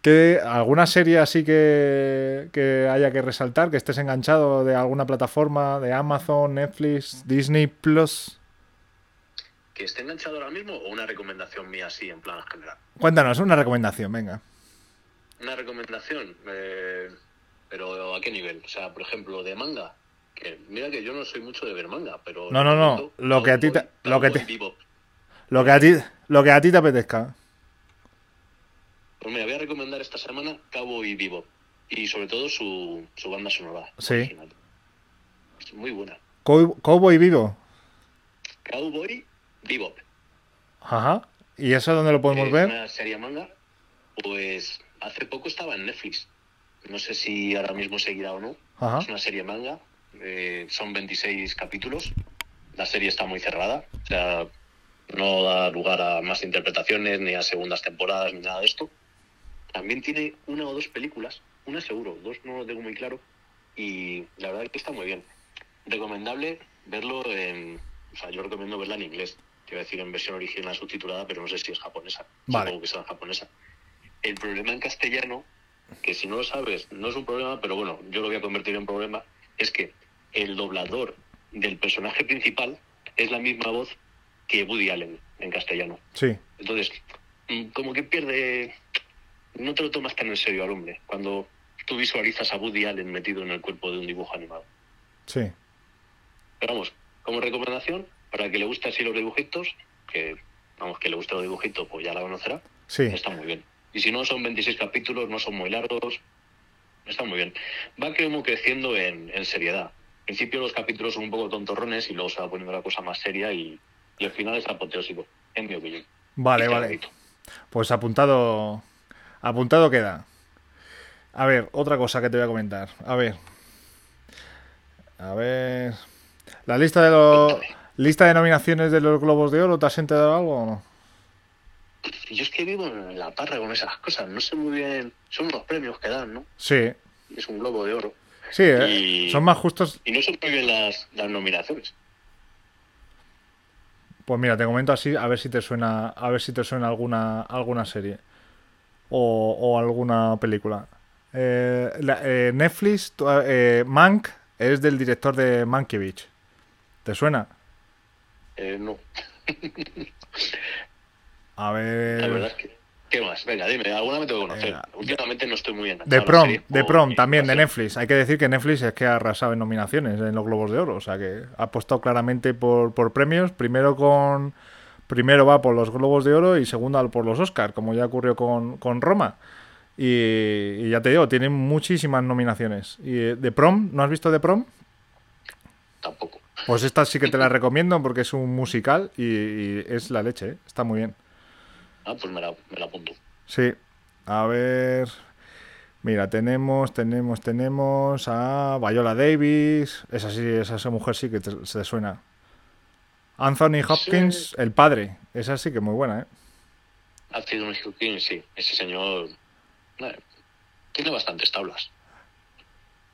¿Qué, ¿Alguna serie así que, que haya que resaltar? Que estés enganchado de alguna plataforma, de Amazon, Netflix, Disney Plus. ¿Que esté enganchado ahora mismo o una recomendación mía así en plan general? Cuéntanos, una recomendación, venga. Una recomendación, eh, pero ¿a qué nivel? O sea, por ejemplo, de manga. Que mira que yo no soy mucho de ver manga, pero... No, no, no, lo que a ti te- lo que te-. Lo que a ti, lo que a ti te apetezca. Pues mira, voy a recomendar esta semana Cowboy Bebop. Y sobre todo su, su banda sonora. Sí. original. Es muy buena. Cow- Cowboy Vivo. Cowboy Bebop. Ajá. ¿Y eso dónde lo podemos Es ver? una serie manga. Pues hace poco estaba en Netflix. No sé si ahora mismo seguirá o no. Ajá. Es una serie manga. eh, son 26 capítulos. La serie está muy cerrada. O sea, no da lugar a más interpretaciones, ni a segundas temporadas, ni nada de esto. También tiene una o dos películas. Una seguro, dos no lo tengo muy claro. Y la verdad es que está muy bien. Recomendable verlo en... O sea, yo recomiendo verla en inglés. Te iba a decir en versión original subtitulada, pero no sé si es japonesa. Vale. Supongo que será japonesa. El problema en castellano, que si no lo sabes, no es un problema, pero bueno, yo lo voy a convertir en problema, es que el doblador del personaje principal es la misma voz que Woody Allen en castellano. Sí. Entonces, mm, como que pierde... No te lo tomas tan en serio al hombre cuando tú visualizas a Woody Allen metido en el cuerpo de un dibujo animado. Sí. Pero vamos, como recomendación, para que le guste así los dibujitos, que vamos, que le guste los dibujitos, pues ya la conocerá, Sí. está muy bien. Y si no, son 26 capítulos, no son muy largos, está muy bien. Va como creciendo en, en seriedad. Al principio los capítulos son un poco tontorrones y luego se va poniendo la cosa más seria y, y al final es apoteósico, en mi opinión. Vale, vale. Pues apuntado. Apuntado queda. A ver, otra cosa que te voy a comentar. A ver. A ver. La lista de los. Cuéntame. Lista de nominaciones de los Globos de Oro, ¿te has enterado algo o no? Yo es que vivo en la parra con esas cosas, no sé muy bien. Son unos premios que dan, ¿no? Sí, Es un globo de oro. sí, ¿eh? Y- son más justos. Y no sé muy bien las, las nominaciones. Pues mira, te comento así, a ver si te suena, a ver si te suena alguna, alguna serie. O, o alguna película. Eh, la- eh, Netflix, eh, Mank es del director de Mankiewicz. ¿Te suena? Eh, no, A la verdad ver. es que. ¿Qué más? Venga, dime, alguna me tengo que conocer. Venga. Últimamente no estoy muy enganchado. De Prom, de Prom también, de. Netflix. Hay que decir que Netflix es que ha arrasado en nominaciones en los Globos de Oro. O sea que ha apostado claramente por, por premios. Primero con. Primero va por los Globos de Oro y segundo por los Oscars, como ya ocurrió con, con Roma. Y, y ya te digo, tienen muchísimas nominaciones. Y de Prom, ¿no has visto de Prom? Tampoco. Pues esta sí que te la recomiendo porque es un musical y, y es la leche, ¿eh? está muy bien. Ah, pues me la, me la apunto. Sí, a ver. Mira, tenemos, tenemos, tenemos a Viola Davis. Esa sí, esa, esa mujer sí que te, se suena. Anthony Hopkins, el padre. Esa sí que muy buena, ¿eh? Anthony Hopkins, sí. Ese señor. eh, tiene bastantes tablas.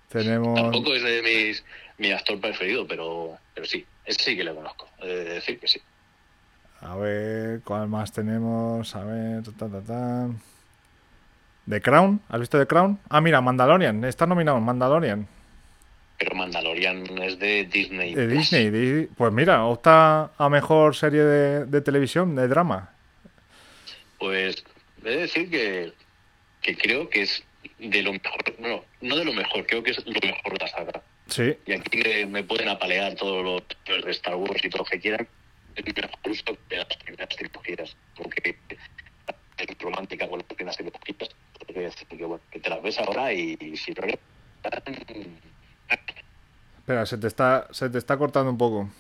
Tenemos. Tampoco es de mis, mi actor preferido, pero, pero sí. Ese sí que le conozco. He de decir que sí. A ver, ¿cuál más tenemos? A ver, ta, ta, ta. The Crown, ¿has visto The Crown? Ah, mira, Mandalorian, está nominado en Mandalorian. Pero Mandalorian es de Disney. De. Disney, di- pues mira, opta a mejor serie de, de televisión, de drama. Pues he de decir que, que creo que es de lo mejor. Bueno, no de lo mejor, creo que es lo mejor de la saga. Sí, Y aquí me, me pueden apalear todos los de Star Wars y todo lo que quieran. Es uso que las primeras trilogías. Porque es romántica con las primeras trilogías. Que bueno, que te las ves ahora y, y si no espera, se te está, se te está cortando un poco.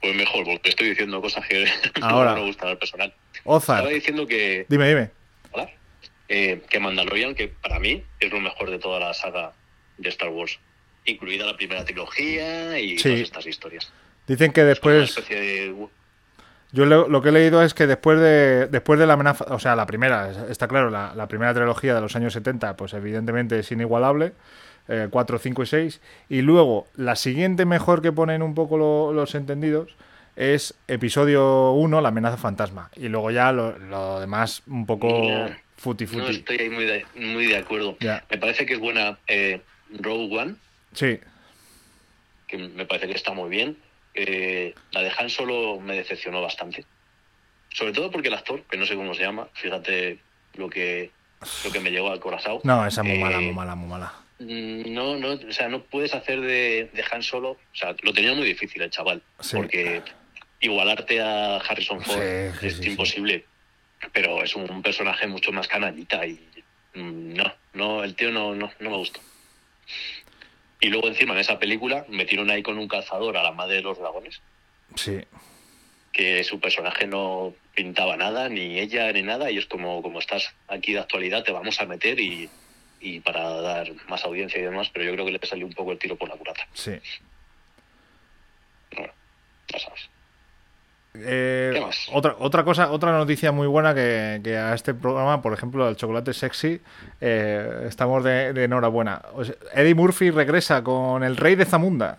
pues mejor, porque estoy diciendo cosas que Ahora. no me gustan al personal. Ozark, Estaba diciendo que, dime, dime. ¿hola? Eh, que Mandalorian, que para mí es lo mejor de toda la saga de Star Wars, incluida la primera trilogía y Sí. todas estas historias. Dicen que después, de yo lo, lo que he leído es que después de, después de la amenaza, o sea, la primera, está claro, la, la primera trilogía de los años 70, pues evidentemente es inigualable, eh, 4, 5 y 6, y luego la siguiente mejor que ponen un poco lo- los entendidos es episodio 1, la amenaza fantasma, y luego ya lo, lo demás un poco Ya. futi No futi. estoy ahí muy de, muy de acuerdo. Ya. Me parece que es buena eh, Rogue One, Sí, que me parece que está muy bien. Eh, la de Han Solo me decepcionó bastante. Sobre todo porque el actor, que no sé cómo se llama, fíjate lo que, lo que me llegó al corazón. no, esa es muy Eh, mala, muy mala, muy mala. Mm, No, no, o sea, no puedes hacer de, de Han Solo, o sea, lo tenía muy difícil el chaval, Sí. porque igualarte a Harrison Ford Sí, es sí, imposible, pero es un personaje mucho más canallita y mm, no, no, el tío no, no, no me gustó. Y luego encima en esa película metieron ahí con un calzador a la madre de los dragones, Sí, que su personaje no pintaba nada, ni ella ni nada, y es como, como estás aquí de actualidad, te vamos a meter y, y para dar más audiencia y demás, pero yo creo que le salió un poco el tiro por la culata. sí. Bueno, ya sabes. Eh, ¿Qué más? otra, otra cosa, otra noticia muy buena que, que a este programa, por ejemplo, el chocolate sexy, eh, estamos de, de enhorabuena. O sea, Eddie Murphy regresa con el rey de Zamunda.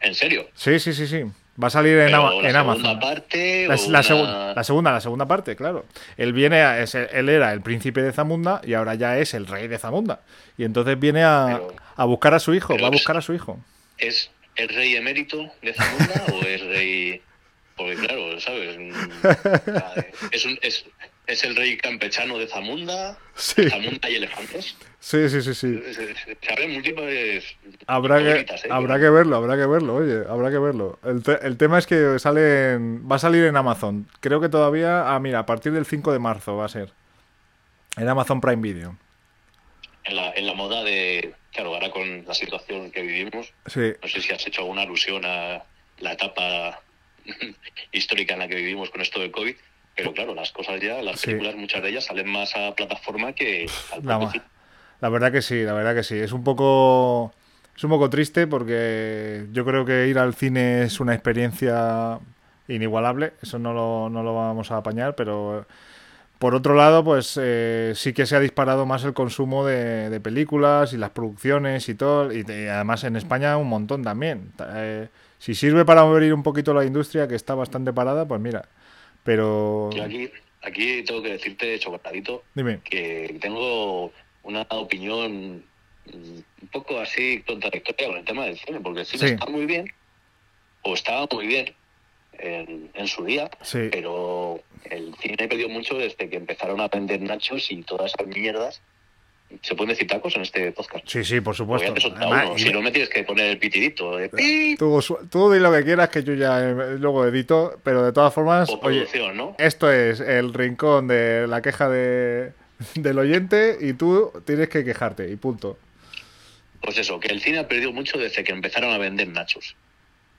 ¿En serio? Sí, sí, sí, sí. Va a salir en, Ama- Amazon. parte La, la una- segu- la segunda, la segunda parte, claro. Él viene, a- es- él era el príncipe de Zamunda y ahora ya es el rey de Zamunda. Y entonces viene a, Pero- a buscar a su hijo, va a buscar a su hijo. ¿Es el rey emérito de Zamunda o es rey...? Porque claro, ¿sabes? Es, un- es, es el rey campechano de Zamunda, Sí, Zamunda y elefantes. sí, sí, sí. sí. Se múltiples Habrá que, ¿eh? habrá que verlo, habrá que verlo, oye, habrá que verlo. El, te- el tema es que sale en- va a salir en Amazon. Creo que todavía, ah, mira, a partir del 5 de marzo va a ser. En Amazon Prime Video. en la, en la moda de... Claro, ahora con la situación que vivimos, Sí, no sé si has hecho alguna alusión a la etapa histórica en la que vivimos con esto del COVID, pero claro, las cosas ya, las Sí. películas, muchas de ellas salen más a plataforma que al la, la verdad que sí, la verdad que sí. Es un poco es un poco triste porque yo creo que ir al cine es una experiencia inigualable. Eso no lo, no lo vamos a apañar, pero por otro lado, pues eh, sí que se ha disparado más el consumo de, de películas y las producciones y todo. Y, y además en España un montón también. Ta- eh, si sirve para mover un poquito la industria, que está bastante parada, pues mira. Pero Yo aquí, aquí tengo que decirte, chocolatito, dime, que tengo una opinión un poco así contradictoria con el tema del cine, porque el cine Sí. está muy bien, o estaba muy bien en, en su día, Sí. pero el cine perdió mucho desde que empezaron a vender nachos y todas esas mierdas. ¿Se pueden decir tacos en este podcast? Sí, sí, por Pues supuesto. Además, uno. Si no me tienes que poner el pitidito. de pi, tú, tú di lo que quieras que yo ya eh, luego edito, pero de todas formas, oye, ¿no? esto es el rincón de la queja de, del oyente y tú tienes que quejarte y punto. Pues eso, que el cine ha perdido mucho desde que empezaron a vender nachos.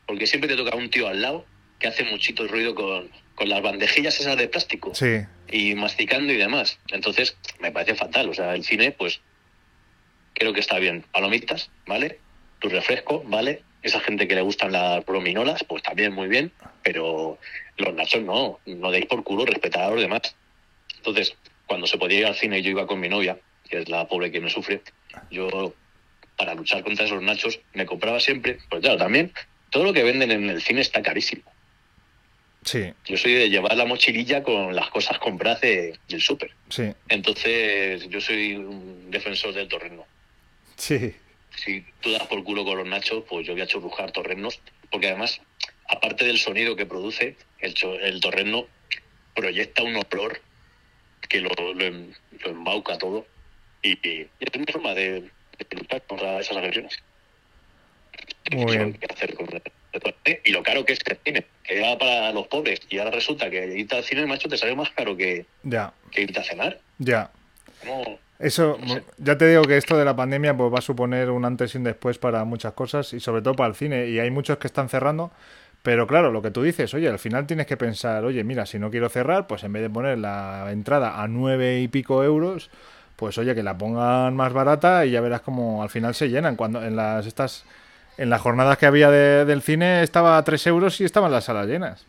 Porque siempre te toca un tío al lado que hace muchito ruido con, con las bandejillas esas de plástico Sí, y masticando y demás. Entonces, me parece fatal. O sea, el cine, pues, creo que está bien. Palomitas, ¿vale? Tu refresco, ¿vale? Esa gente que le gustan las brominolas, pues también muy bien. Pero los nachos no, no deis por culo, respetad a los demás. Entonces, cuando se podía ir al cine y yo iba con mi novia, que es la pobre que me sufre, yo, para luchar contra esos nachos, me compraba siempre, pues claro, también, todo lo que venden en el cine está carísimo. Sí, Yo soy de llevar la mochililla con las cosas compradas de- del súper. sí, Entonces, yo soy un defensor del torreno. sí, Si tú das por culo con los nachos, pues yo voy a churrujar torrenos, porque además, aparte del sonido que produce, el, el torreno proyecta un olor que lo, lo, lo embauca todo. Y, y es una forma de, de luchar contra esas agresiones. Muy bien. que hacer con. Y lo caro que es el cine, que era para los pobres, y ahora resulta que irte al cine, macho, te sale más caro que, ya, que irte a cenar. ya. Eso, No sé. ya te digo que esto de la pandemia pues va a suponer un antes y un después para muchas cosas y sobre todo para el cine. Y hay muchos que están cerrando, pero claro, lo que tú dices, oye, al final tienes que pensar, oye, mira, si no quiero cerrar, pues en vez de poner la entrada a nueve y pico euros, pues oye, que la pongan más barata y ya verás como al final se llenan. Cuando en las estas en las jornadas que había de- del cine estaba a tres euros y estaban las salas llenas.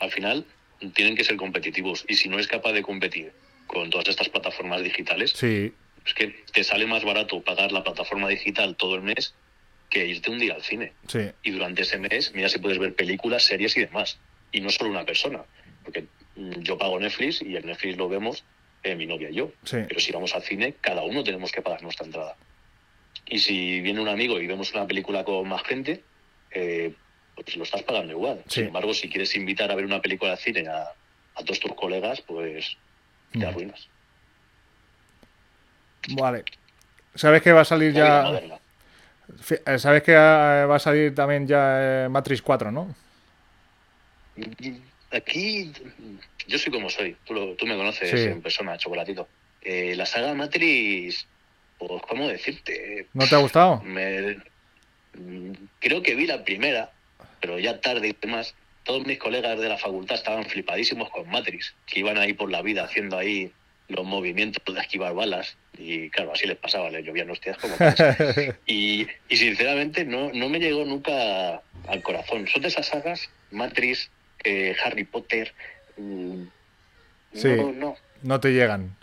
al final tienen que ser competitivos y si no es capaz de competir con todas estas plataformas digitales, Sí, es que te sale más barato pagar la plataforma digital todo el mes que irte un día al cine. sí, Y durante ese mes, mira si puedes ver películas, series y demás. Y no solo una persona, porque mm, yo pago Netflix y en Netflix lo vemos eh, mi novia y yo. sí, Pero si vamos al cine, cada uno tenemos que pagar nuestra entrada. Y si viene un amigo y vemos una película con más gente, eh, pues lo estás pagando igual. Sí. Sin embargo, si quieres invitar a ver una película al cine a, a todos tus colegas, pues te Mm. arruinas. Vale. ¿Sabes que va a salir ya? eh, ¿Sabes que eh, va a salir también ya Matrix 4, no? Aquí, yo soy como soy. Tú, lo- tú me conoces Sí. en persona, chocolatito. Eh, la saga Matrix, pues, ¿cómo decirte? ¿No te ha gustado? Me, creo que vi la primera, pero ya tarde y demás. Todos mis colegas de la facultad estaban flipadísimos con Matrix, que iban ahí por la vida haciendo ahí los movimientos de esquivar balas. Y claro, así les pasaba, les llovían hostias como y, y sinceramente no, no me llegó nunca al corazón. Son de esas sagas, Matrix, eh, Harry Potter. mm, Sí. No, no, no te llegan.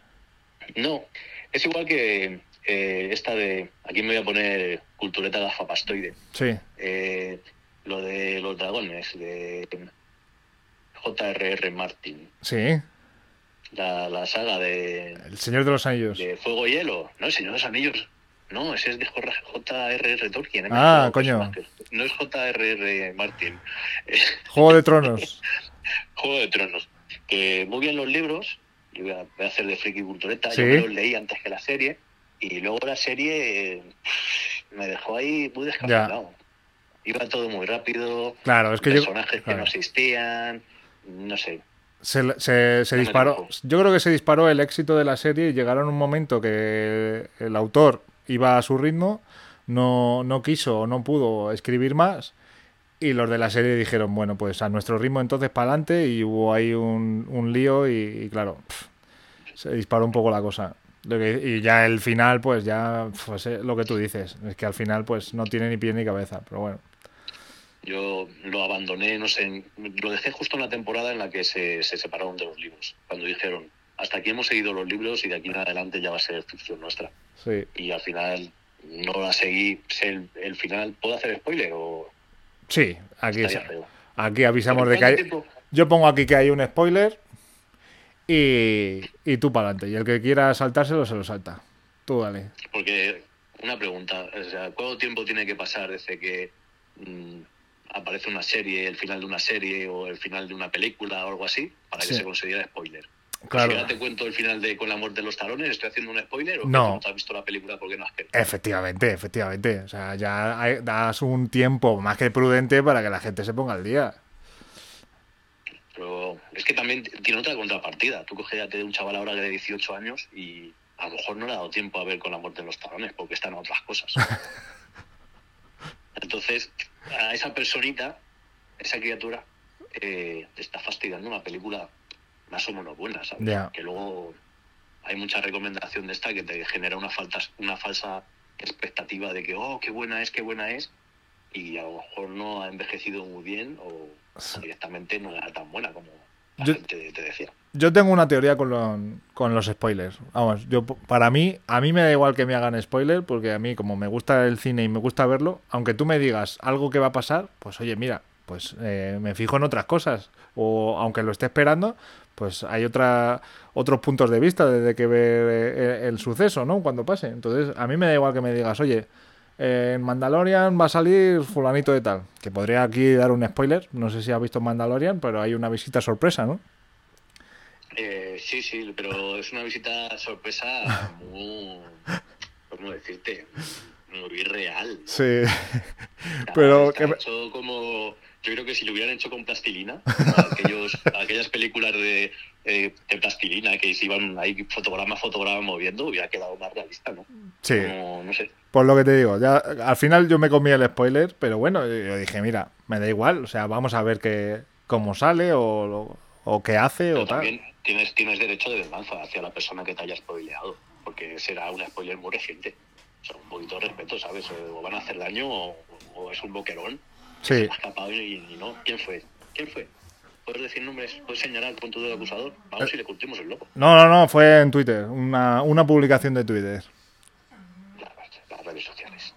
no, es igual que eh, esta de. Aquí me voy a poner cultureta gafapastoide. Sí, Eh, lo de los dragones, de J.R.R. Martin. sí. La, la saga de, El Señor de los Anillos. de Fuego y Hielo. No, el Señor de los Anillos. No, ese es de J.R.R. Tolkien. he Ah, coño. No es J.R.R. Martin. Juego de Tronos. Juego de Tronos. Que muy bien los libros. Yo voy a, voy a hacer de friki cultureta. Sí. Yo los leí antes que la serie. Y luego la serie me dejó ahí muy descafeinado. Iba todo muy rápido. Claro, es que yo. personajes que no existían. No sé. Se, se- se No disparó. Yo creo que se disparó el éxito de la serie y llegaron un momento que el autor iba a su ritmo, no, no quiso o no pudo escribir más. Y los de la serie dijeron, bueno, pues a nuestro ritmo entonces para adelante. Y hubo ahí un, un lío y, y claro, se disparó un poco la cosa. Y ya el final, pues ya, pues eh, lo que tú dices, es que al final pues no tiene ni pie ni cabeza. Pero bueno, Yo lo abandoné, no sé, lo dejé justo en la temporada en la que se, se separaron de los libros. Cuando dijeron, hasta aquí hemos seguido los libros y de aquí en adelante ya va a ser ficción nuestra. sí. Y al final no la seguí. El, el final, ¿puedo hacer spoiler o Sí, aquí, aquí avisamos de que ¿Cuánto hay, tiempo? Yo pongo aquí que hay un spoiler y, y tú para adelante. Y el que quiera saltárselo, se lo salta. tú dale. Porque, una pregunta, o sea, ¿cuánto tiempo tiene que pasar desde que mm, aparece una serie, el final de una serie o el final de una película o algo así, para que se considere spoiler? Claro. Si ahora te cuento el final de Con la muerte de los talones, ¿estoy haciendo un spoiler o No. te has visto la película porque no has querido? Efectivamente, efectivamente. O sea, ya hay- das un tiempo más que prudente para que la gente se ponga al día. Pero es que también tiene otra contrapartida. Tú coges ya de un chaval ahora de 18 años y a lo mejor no le ha dado tiempo a ver con la muerte de los talones porque están en otras cosas. Entonces, a esa personita, esa criatura, eh, te está fastidiando una película más o menos buena, ¿sabes? Que luego hay mucha recomendación de esta que te genera una, falta, una falsa expectativa de que, oh, qué buena es, qué buena es, y a lo mejor no ha envejecido muy bien o directamente no era tan buena como la Yo- gente te decía. Yo tengo una teoría con, lo- con los spoilers. Vamos, yo para mí, a mí me da igual que me hagan spoiler, porque a mí, como me gusta el cine y me gusta verlo, aunque tú me digas algo que va a pasar, pues oye, mira, pues eh, me fijo en otras cosas. O aunque lo esté esperando, pues hay otra, otros puntos de vista desde que ver eh, el, el suceso, ¿no? Cuando pase. Entonces, a mí me da igual que me digas, oye, en Mandalorian va a salir fulanito de tal. Que podría aquí dar un spoiler. No sé si has visto Mandalorian, pero hay una visita sorpresa, ¿no? Eh, sí, sí, pero es una visita sorpresa muy, ¿cómo decirte? Muy real. Sí. Pero que- hecho como, yo creo que si lo hubieran hecho con plastilina, aquellos, aquellas películas de, eh, de plastilina que se iban ahí fotograma a fotograma moviendo, hubiera quedado más realista, ¿no? Sí. Como, no sé. Pues lo que te digo, ya al final yo me comí el spoiler, pero bueno, yo dije, mira, me da igual, o sea, vamos a ver qué cómo sale o, o qué hace Pero o tal. también tienes, tienes derecho de venganza hacia la persona que te haya spoileado, porque será un spoiler muy reciente. O sea, un poquito de respeto, ¿sabes? O van a hacer daño o, o es un boquerón. que Sí. se ha escapado y, y no. ¿Quién fue? ¿Quién fue? ¿Puedes decir nombres? ¿Puedes señalar con tu dedo acusador? Vamos y le curtimos el loco. No, no, no, fue en Twitter, una, una publicación de Twitter. Las, redes sociales.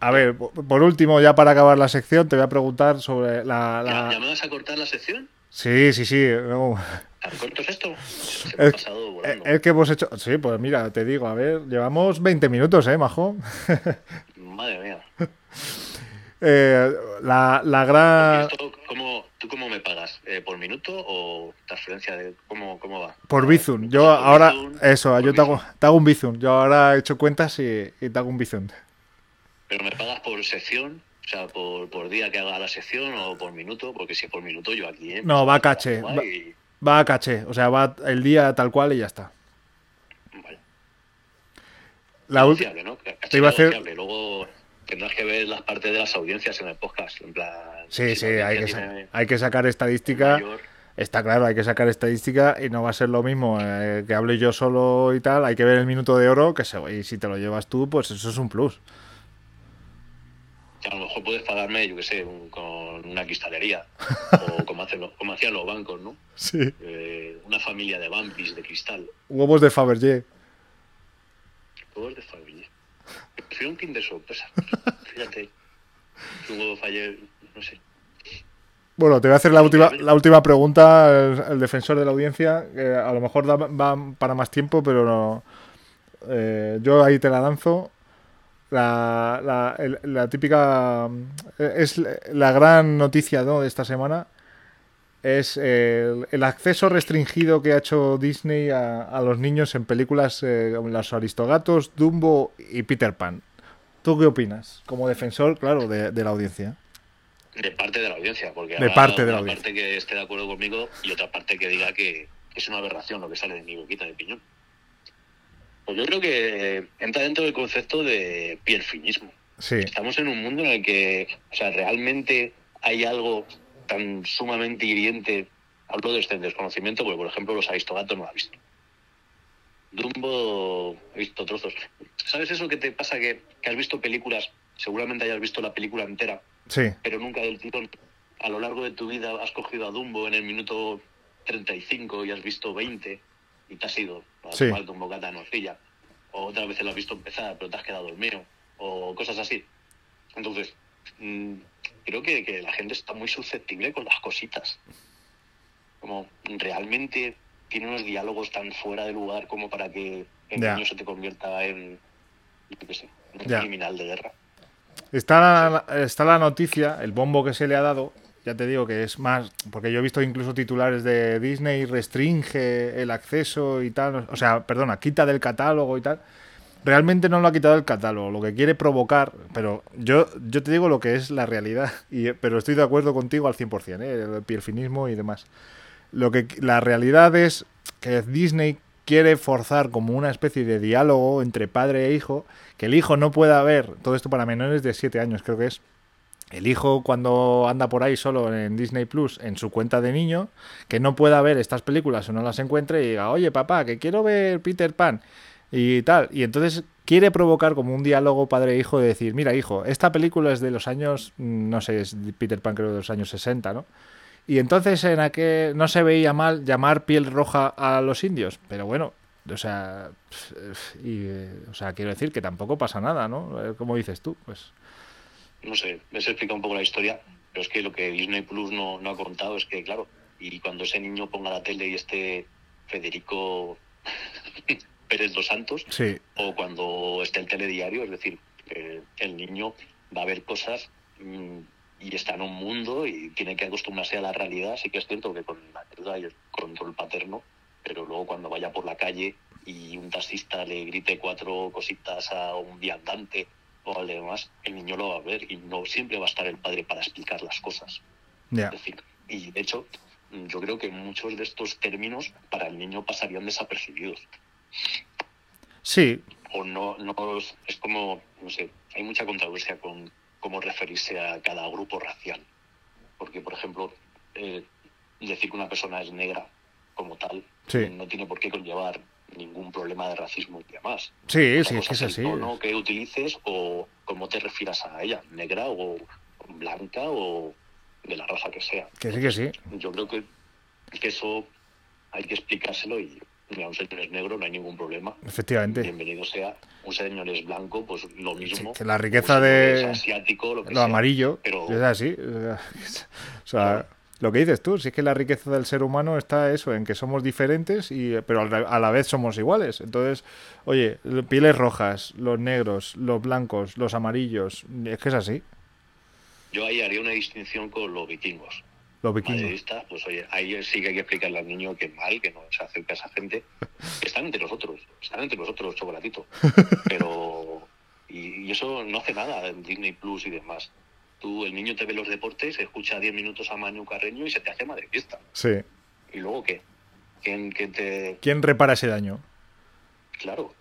A ver, po- por último, ya para acabar la sección, te voy a preguntar sobre la... ¿Ya, la- ¿Ya me vas a cortar la sección? Sí, sí, sí. no. ¿Tan corto es esto? Se me ha Es, pasado volando. es que hemos hecho... Sí, pues mira, te digo, a ver, llevamos 20 minutos, ¿eh, Majo? Madre mía. Eh, la, la ¿Y gran... esto cómo, ¿Tú cómo me pagas? Eh, ¿Por minuto o transferencia de cómo, cómo va? Por Bizum. Yo Por ahora... Bizum, Eso, yo te hago, Bizum. te hago un Bizum. Yo ahora he hecho cuentas y, y te hago un Bizum. ¿Pero me pagas por sección? O sea, por, por día que haga la sección o por minuto, porque si es por minuto yo aquí... ¿eh? No, va a caché. Va, y- va a caché. O sea, va el día tal cual y ya está. Vale. La última... ¿no? Te iba a hacer-. Luego tendrás que ver las partes de las audiencias en el podcast. En plan, Sí, si sí, hay que, tiene hay que sacar estadística. mayor- Está claro, hay que sacar estadística y no va a ser lo mismo eh, que hable yo solo y tal. Hay que ver el minuto de oro, que se, y si te lo llevas tú, pues eso es un plus. a lo mejor puedes pagarme, yo qué sé, un- con una cristalería. o como, hacen los- como hacían los bancos, ¿no? Sí. Eh, una familia de vampis de cristal. Huevos de Fabergé. Huevos de familia. Prefiero un Kinder sorpresa. Fíjate. Faller, no sé. Bueno, te voy a hacer la última, la última pregunta, el, el defensor de la audiencia, que a lo mejor da- va para más tiempo, pero no. Eh, yo ahí te la lanzo. La, la, el- la típica. eh, Es la gran noticia ¿no? de esta semana. Es el, el acceso restringido que ha hecho Disney a, a los niños en películas eh, como Los Aristogatos, Dumbo y Peter Pan. ¿Tú qué opinas? Como defensor, claro, de, de la audiencia. De parte de la audiencia, porque De parte de la audiencia. parte que esté de acuerdo conmigo y otra parte que diga que es una aberración lo que sale de mi boquita de piñón. Pues yo creo que entra dentro del concepto de piel finismo. Sí, Estamos en un mundo en el que, o sea, realmente hay algo tan sumamente hiriente. Hablo de este desconocimiento, porque por ejemplo los aristogatos no lo ha visto. Dumbo he visto trozos. ¿Sabes eso que te pasa que, que has visto películas, seguramente hayas visto la película entera, sí, pero nunca del tirón. A lo largo de tu vida has cogido a Dumbo en el minuto 35 y has visto 20 y te has ido a Sí. tomarte un bocata de. O otras veces lo has visto empezar, pero te has quedado dormido. O cosas así. Entonces, mm, creo que, que la gente está muy susceptible con las cositas. Como realmente tiene unos diálogos tan fuera de lugar como para que el Ya. niño se te convierta en, sé, un Ya. criminal de guerra. Está la, está la noticia, el bombo que se le ha dado, ya te digo que es más, porque yo he visto incluso titulares de Disney restringe el acceso y tal, o sea, perdona, quita del catálogo y tal. Realmente no lo ha quitado del catálogo, lo que quiere provocar, pero yo, yo te digo lo que es la realidad, y, pero estoy de acuerdo contigo al 100%, ¿eh? el pierfinismo y demás. Lo que la realidad es que Disney quiere forzar como una especie de diálogo entre padre e hijo, que el hijo no pueda ver, todo esto para menores de 7 años creo que es, el hijo cuando anda por ahí solo en Disney Plus, en su cuenta de niño, que no pueda ver estas películas o no las encuentre y diga, oye papá, que quiero ver Peter Pan y tal. Y entonces quiere provocar como un diálogo padre-hijo de decir, mira hijo, esta película es de los años, mm, no sé, es Peter Pan creo de los años 60, ¿no? Y entonces en aquel no se veía mal llamar piel roja a los indios, pero bueno, o sea, y, eh, o sea, quiero decir que tampoco pasa nada, ¿no? Eh, Como dices tú, pues No sé, me se explica un poco la historia, pero es que lo que Disney Plus no, no ha contado es que, claro, y cuando ese niño ponga la tele y esté Federico Pérez dos Santos, sí, o cuando esté el telediario, es decir, eh, el niño va a ver cosas mm, y está en un mundo y tiene que acostumbrarse a la realidad. Sí que es cierto que con la ayuda y el control paterno, pero luego cuando vaya por la calle y un taxista le grite cuatro cositas a un viandante o al demás, el niño lo va a ver y no siempre va a estar el padre para explicar las cosas. Es decir, y de hecho, yo creo que muchos de estos términos para el niño pasarían desapercibidos Sí, o no, no es, como, no sé, hay mucha controversia con cómo referirse a cada grupo racial. Porque, por ejemplo, eh, decir que una persona es negra como tal Sí. no tiene por qué conllevar ningún problema de racismo y demás. sí, sí, es que es el así. tono que utilices o cómo te refieras a ella, negra o blanca o de la raza que sea. Que sí, que sí. Yo creo que, que eso hay que explicárselo y mira, un señor es negro, no hay ningún problema. Efectivamente. Bienvenido sea. Un señor es blanco, pues lo mismo. que la riqueza Un de- es asiático, lo que Lo sea. amarillo, pero- es así. O sea, lo que dices tú, si es que la riqueza del ser humano está eso, en que somos diferentes, y pero a la vez somos iguales. Entonces, oye, pieles rojas, los negros, los blancos, los amarillos, es que es así. Yo ahí haría una distinción con los vikingos. Los vikingos. Pues oye, ahí sí que hay que explicarle al niño que mal, que no se acerque a esa gente. Están entre nosotros, están entre nosotros, chocolatito. Pero. Y, y eso no hace nada en Disney Plus y demás. Tú, el niño te ve los deportes, escucha 10 minutos a Manu Carreño y se te hace madre fiesta. Sí. ¿Y luego qué? ¿Quién, quién te.? ¿Quién repara ese daño? Claro,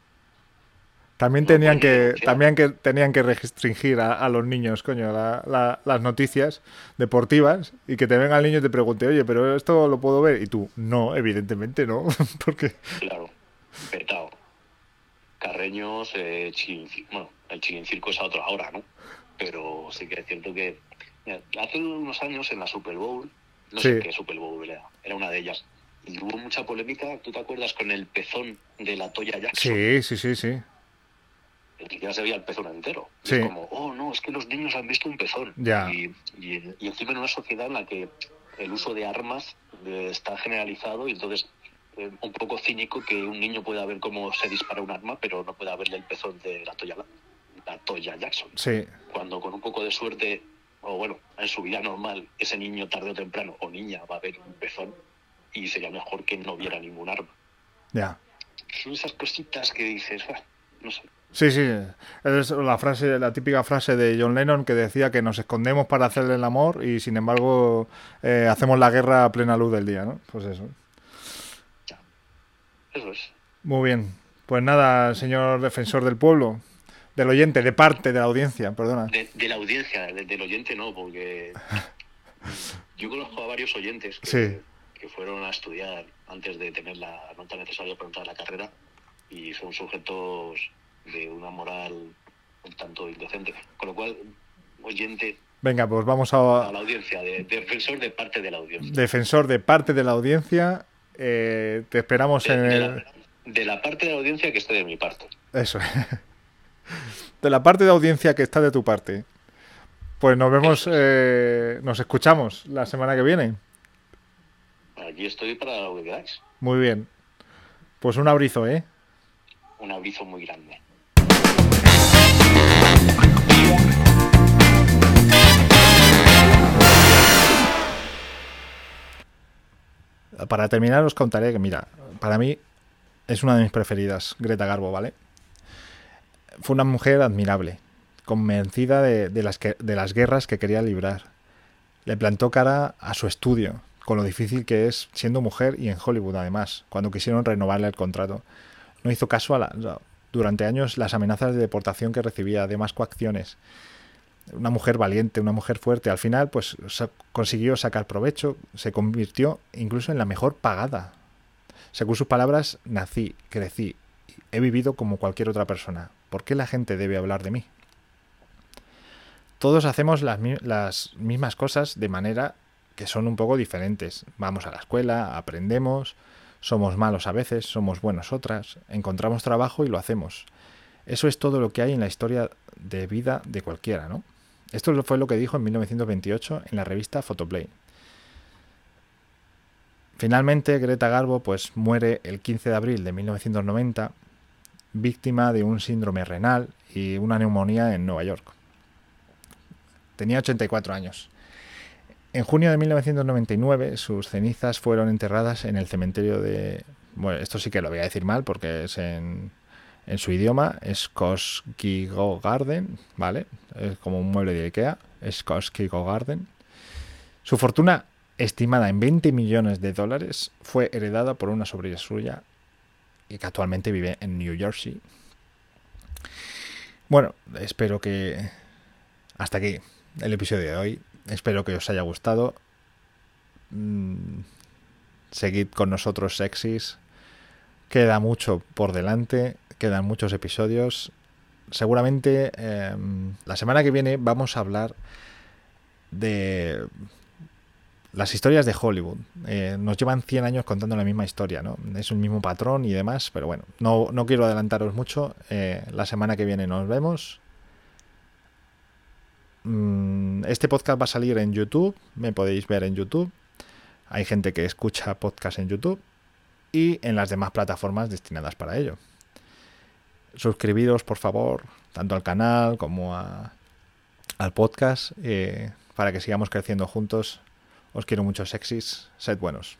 También tenían que, denunciar. también que tenían que restringir a, a los niños, coño, la- la- las noticias deportivas y que te venga el niño y te pregunte, oye, pero esto lo puedo ver. Y tú, no, evidentemente no, porque claro. Petao. Carreños, eh, bueno, el Chiquincirco es a otra hora, ¿no? Pero sí que es cierto que mira, hace unos años en la Super Bowl, no sé qué Super Bowl era, era una de ellas, y hubo mucha polémica, ¿tú te acuerdas con el pezón de la Toya Jackson? sí, sí, sí, sí. Ni siquiera se veía el pezón entero. Sí. Es como, oh, no, es que los niños han visto un pezón. Ya. Y, y- y encima en una sociedad en la que el uso de armas eh, está generalizado y entonces eh, un poco cínico que un niño pueda ver cómo se dispara un arma, pero no pueda verle el pezón de la Toya, la Toya Jackson. Sí, Cuando con un poco de suerte, o bueno, en su vida normal, ese niño tarde o temprano, o niña, va a ver un pezón y sería mejor que no viera ningún arma. ya. Son esas cositas que dices, "Ah, no sé. Sí, sí. Es la frase, la típica frase de John Lennon que decía que nos escondemos para hacerle el amor y sin embargo eh, hacemos la guerra a plena luz del día, ¿no? Pues eso. Eso es. Muy bien. Pues nada, señor defensor del pueblo, del oyente, de parte de la audiencia, perdona. De, de la audiencia, de- del oyente no, porque yo conozco a varios oyentes que, Sí. que fueron a estudiar antes de tener la nota necesaria para entrar a la carrera y son sujetos de una moral un tanto indecente. Con lo cual, oyente Venga, pues vamos a a la audiencia, de, defensor de parte de la audiencia. defensor de parte de la audiencia. eh, te esperamos De, en de el... la, de la parte de la audiencia que esté de mi parte. Eso. De la parte de audiencia que está de tu parte. Pues nos vemos, eh, nos escuchamos la semana que viene. Aquí estoy para lo que queráis. Muy bien. Pues un abrizo, ¿eh? Un abrizo muy grande. Para terminar os contaré que, mira, para mí es una de mis preferidas, Greta Garbo, ¿vale? Fue una mujer admirable, convencida de, las, de las guerras que quería librar. Le plantó cara a su estudio, con lo difícil que es siendo mujer y en Hollywood además, cuando quisieron renovarle el contrato. No hizo caso a la, durante años las amenazas de deportación que recibía, además coacciones. Una mujer valiente, una mujer fuerte. Al final, pues consiguió sacar provecho, se convirtió incluso en la mejor pagada. Según sus palabras, nací, crecí, he vivido como cualquier otra persona. ¿Por qué la gente debe hablar de mí? Todos hacemos las, las mismas cosas de manera que son un poco diferentes. Vamos a la escuela, aprendemos, somos malos a veces, somos buenos otras, encontramos trabajo y lo hacemos. Eso es todo lo que hay en la historia de vida de cualquiera, ¿no? Esto fue lo que dijo en 1928 en la revista Photoplay. Finalmente, Greta Garbo pues, muere el 15 de abril de 1990, víctima de un síndrome renal y una neumonía en Nueva York. Tenía 84 años. En junio de 1999 sus cenizas fueron enterradas en el cementerio de... Bueno, esto sí que lo voy a decir mal porque es en, su idioma, es Garden, ¿vale? Es como un mueble de Ikea, es Garden. Su fortuna, estimada en 20 millones de dólares, fue heredada por una sobrina suya y que actualmente vive en New Jersey. Bueno, espero que... Hasta aquí el episodio de hoy. Espero que os haya gustado. Mm, seguid con nosotros, sexys. Queda mucho por delante, quedan muchos episodios. Seguramente eh, la semana que viene vamos a hablar de las historias de Hollywood. Eh, nos llevan 100 años contando la misma historia, ¿no? Es un mismo patrón y demás, pero bueno, no, no quiero adelantaros mucho. Eh, la semana que viene nos vemos. Mm, este podcast va a salir en YouTube, me podéis ver en YouTube. Hay gente que escucha podcast en YouTube y en las demás plataformas destinadas para ello. Suscribiros, por favor, tanto al canal como al podcast, eh, para que sigamos creciendo juntos. Os quiero mucho, sexys. Sed buenos.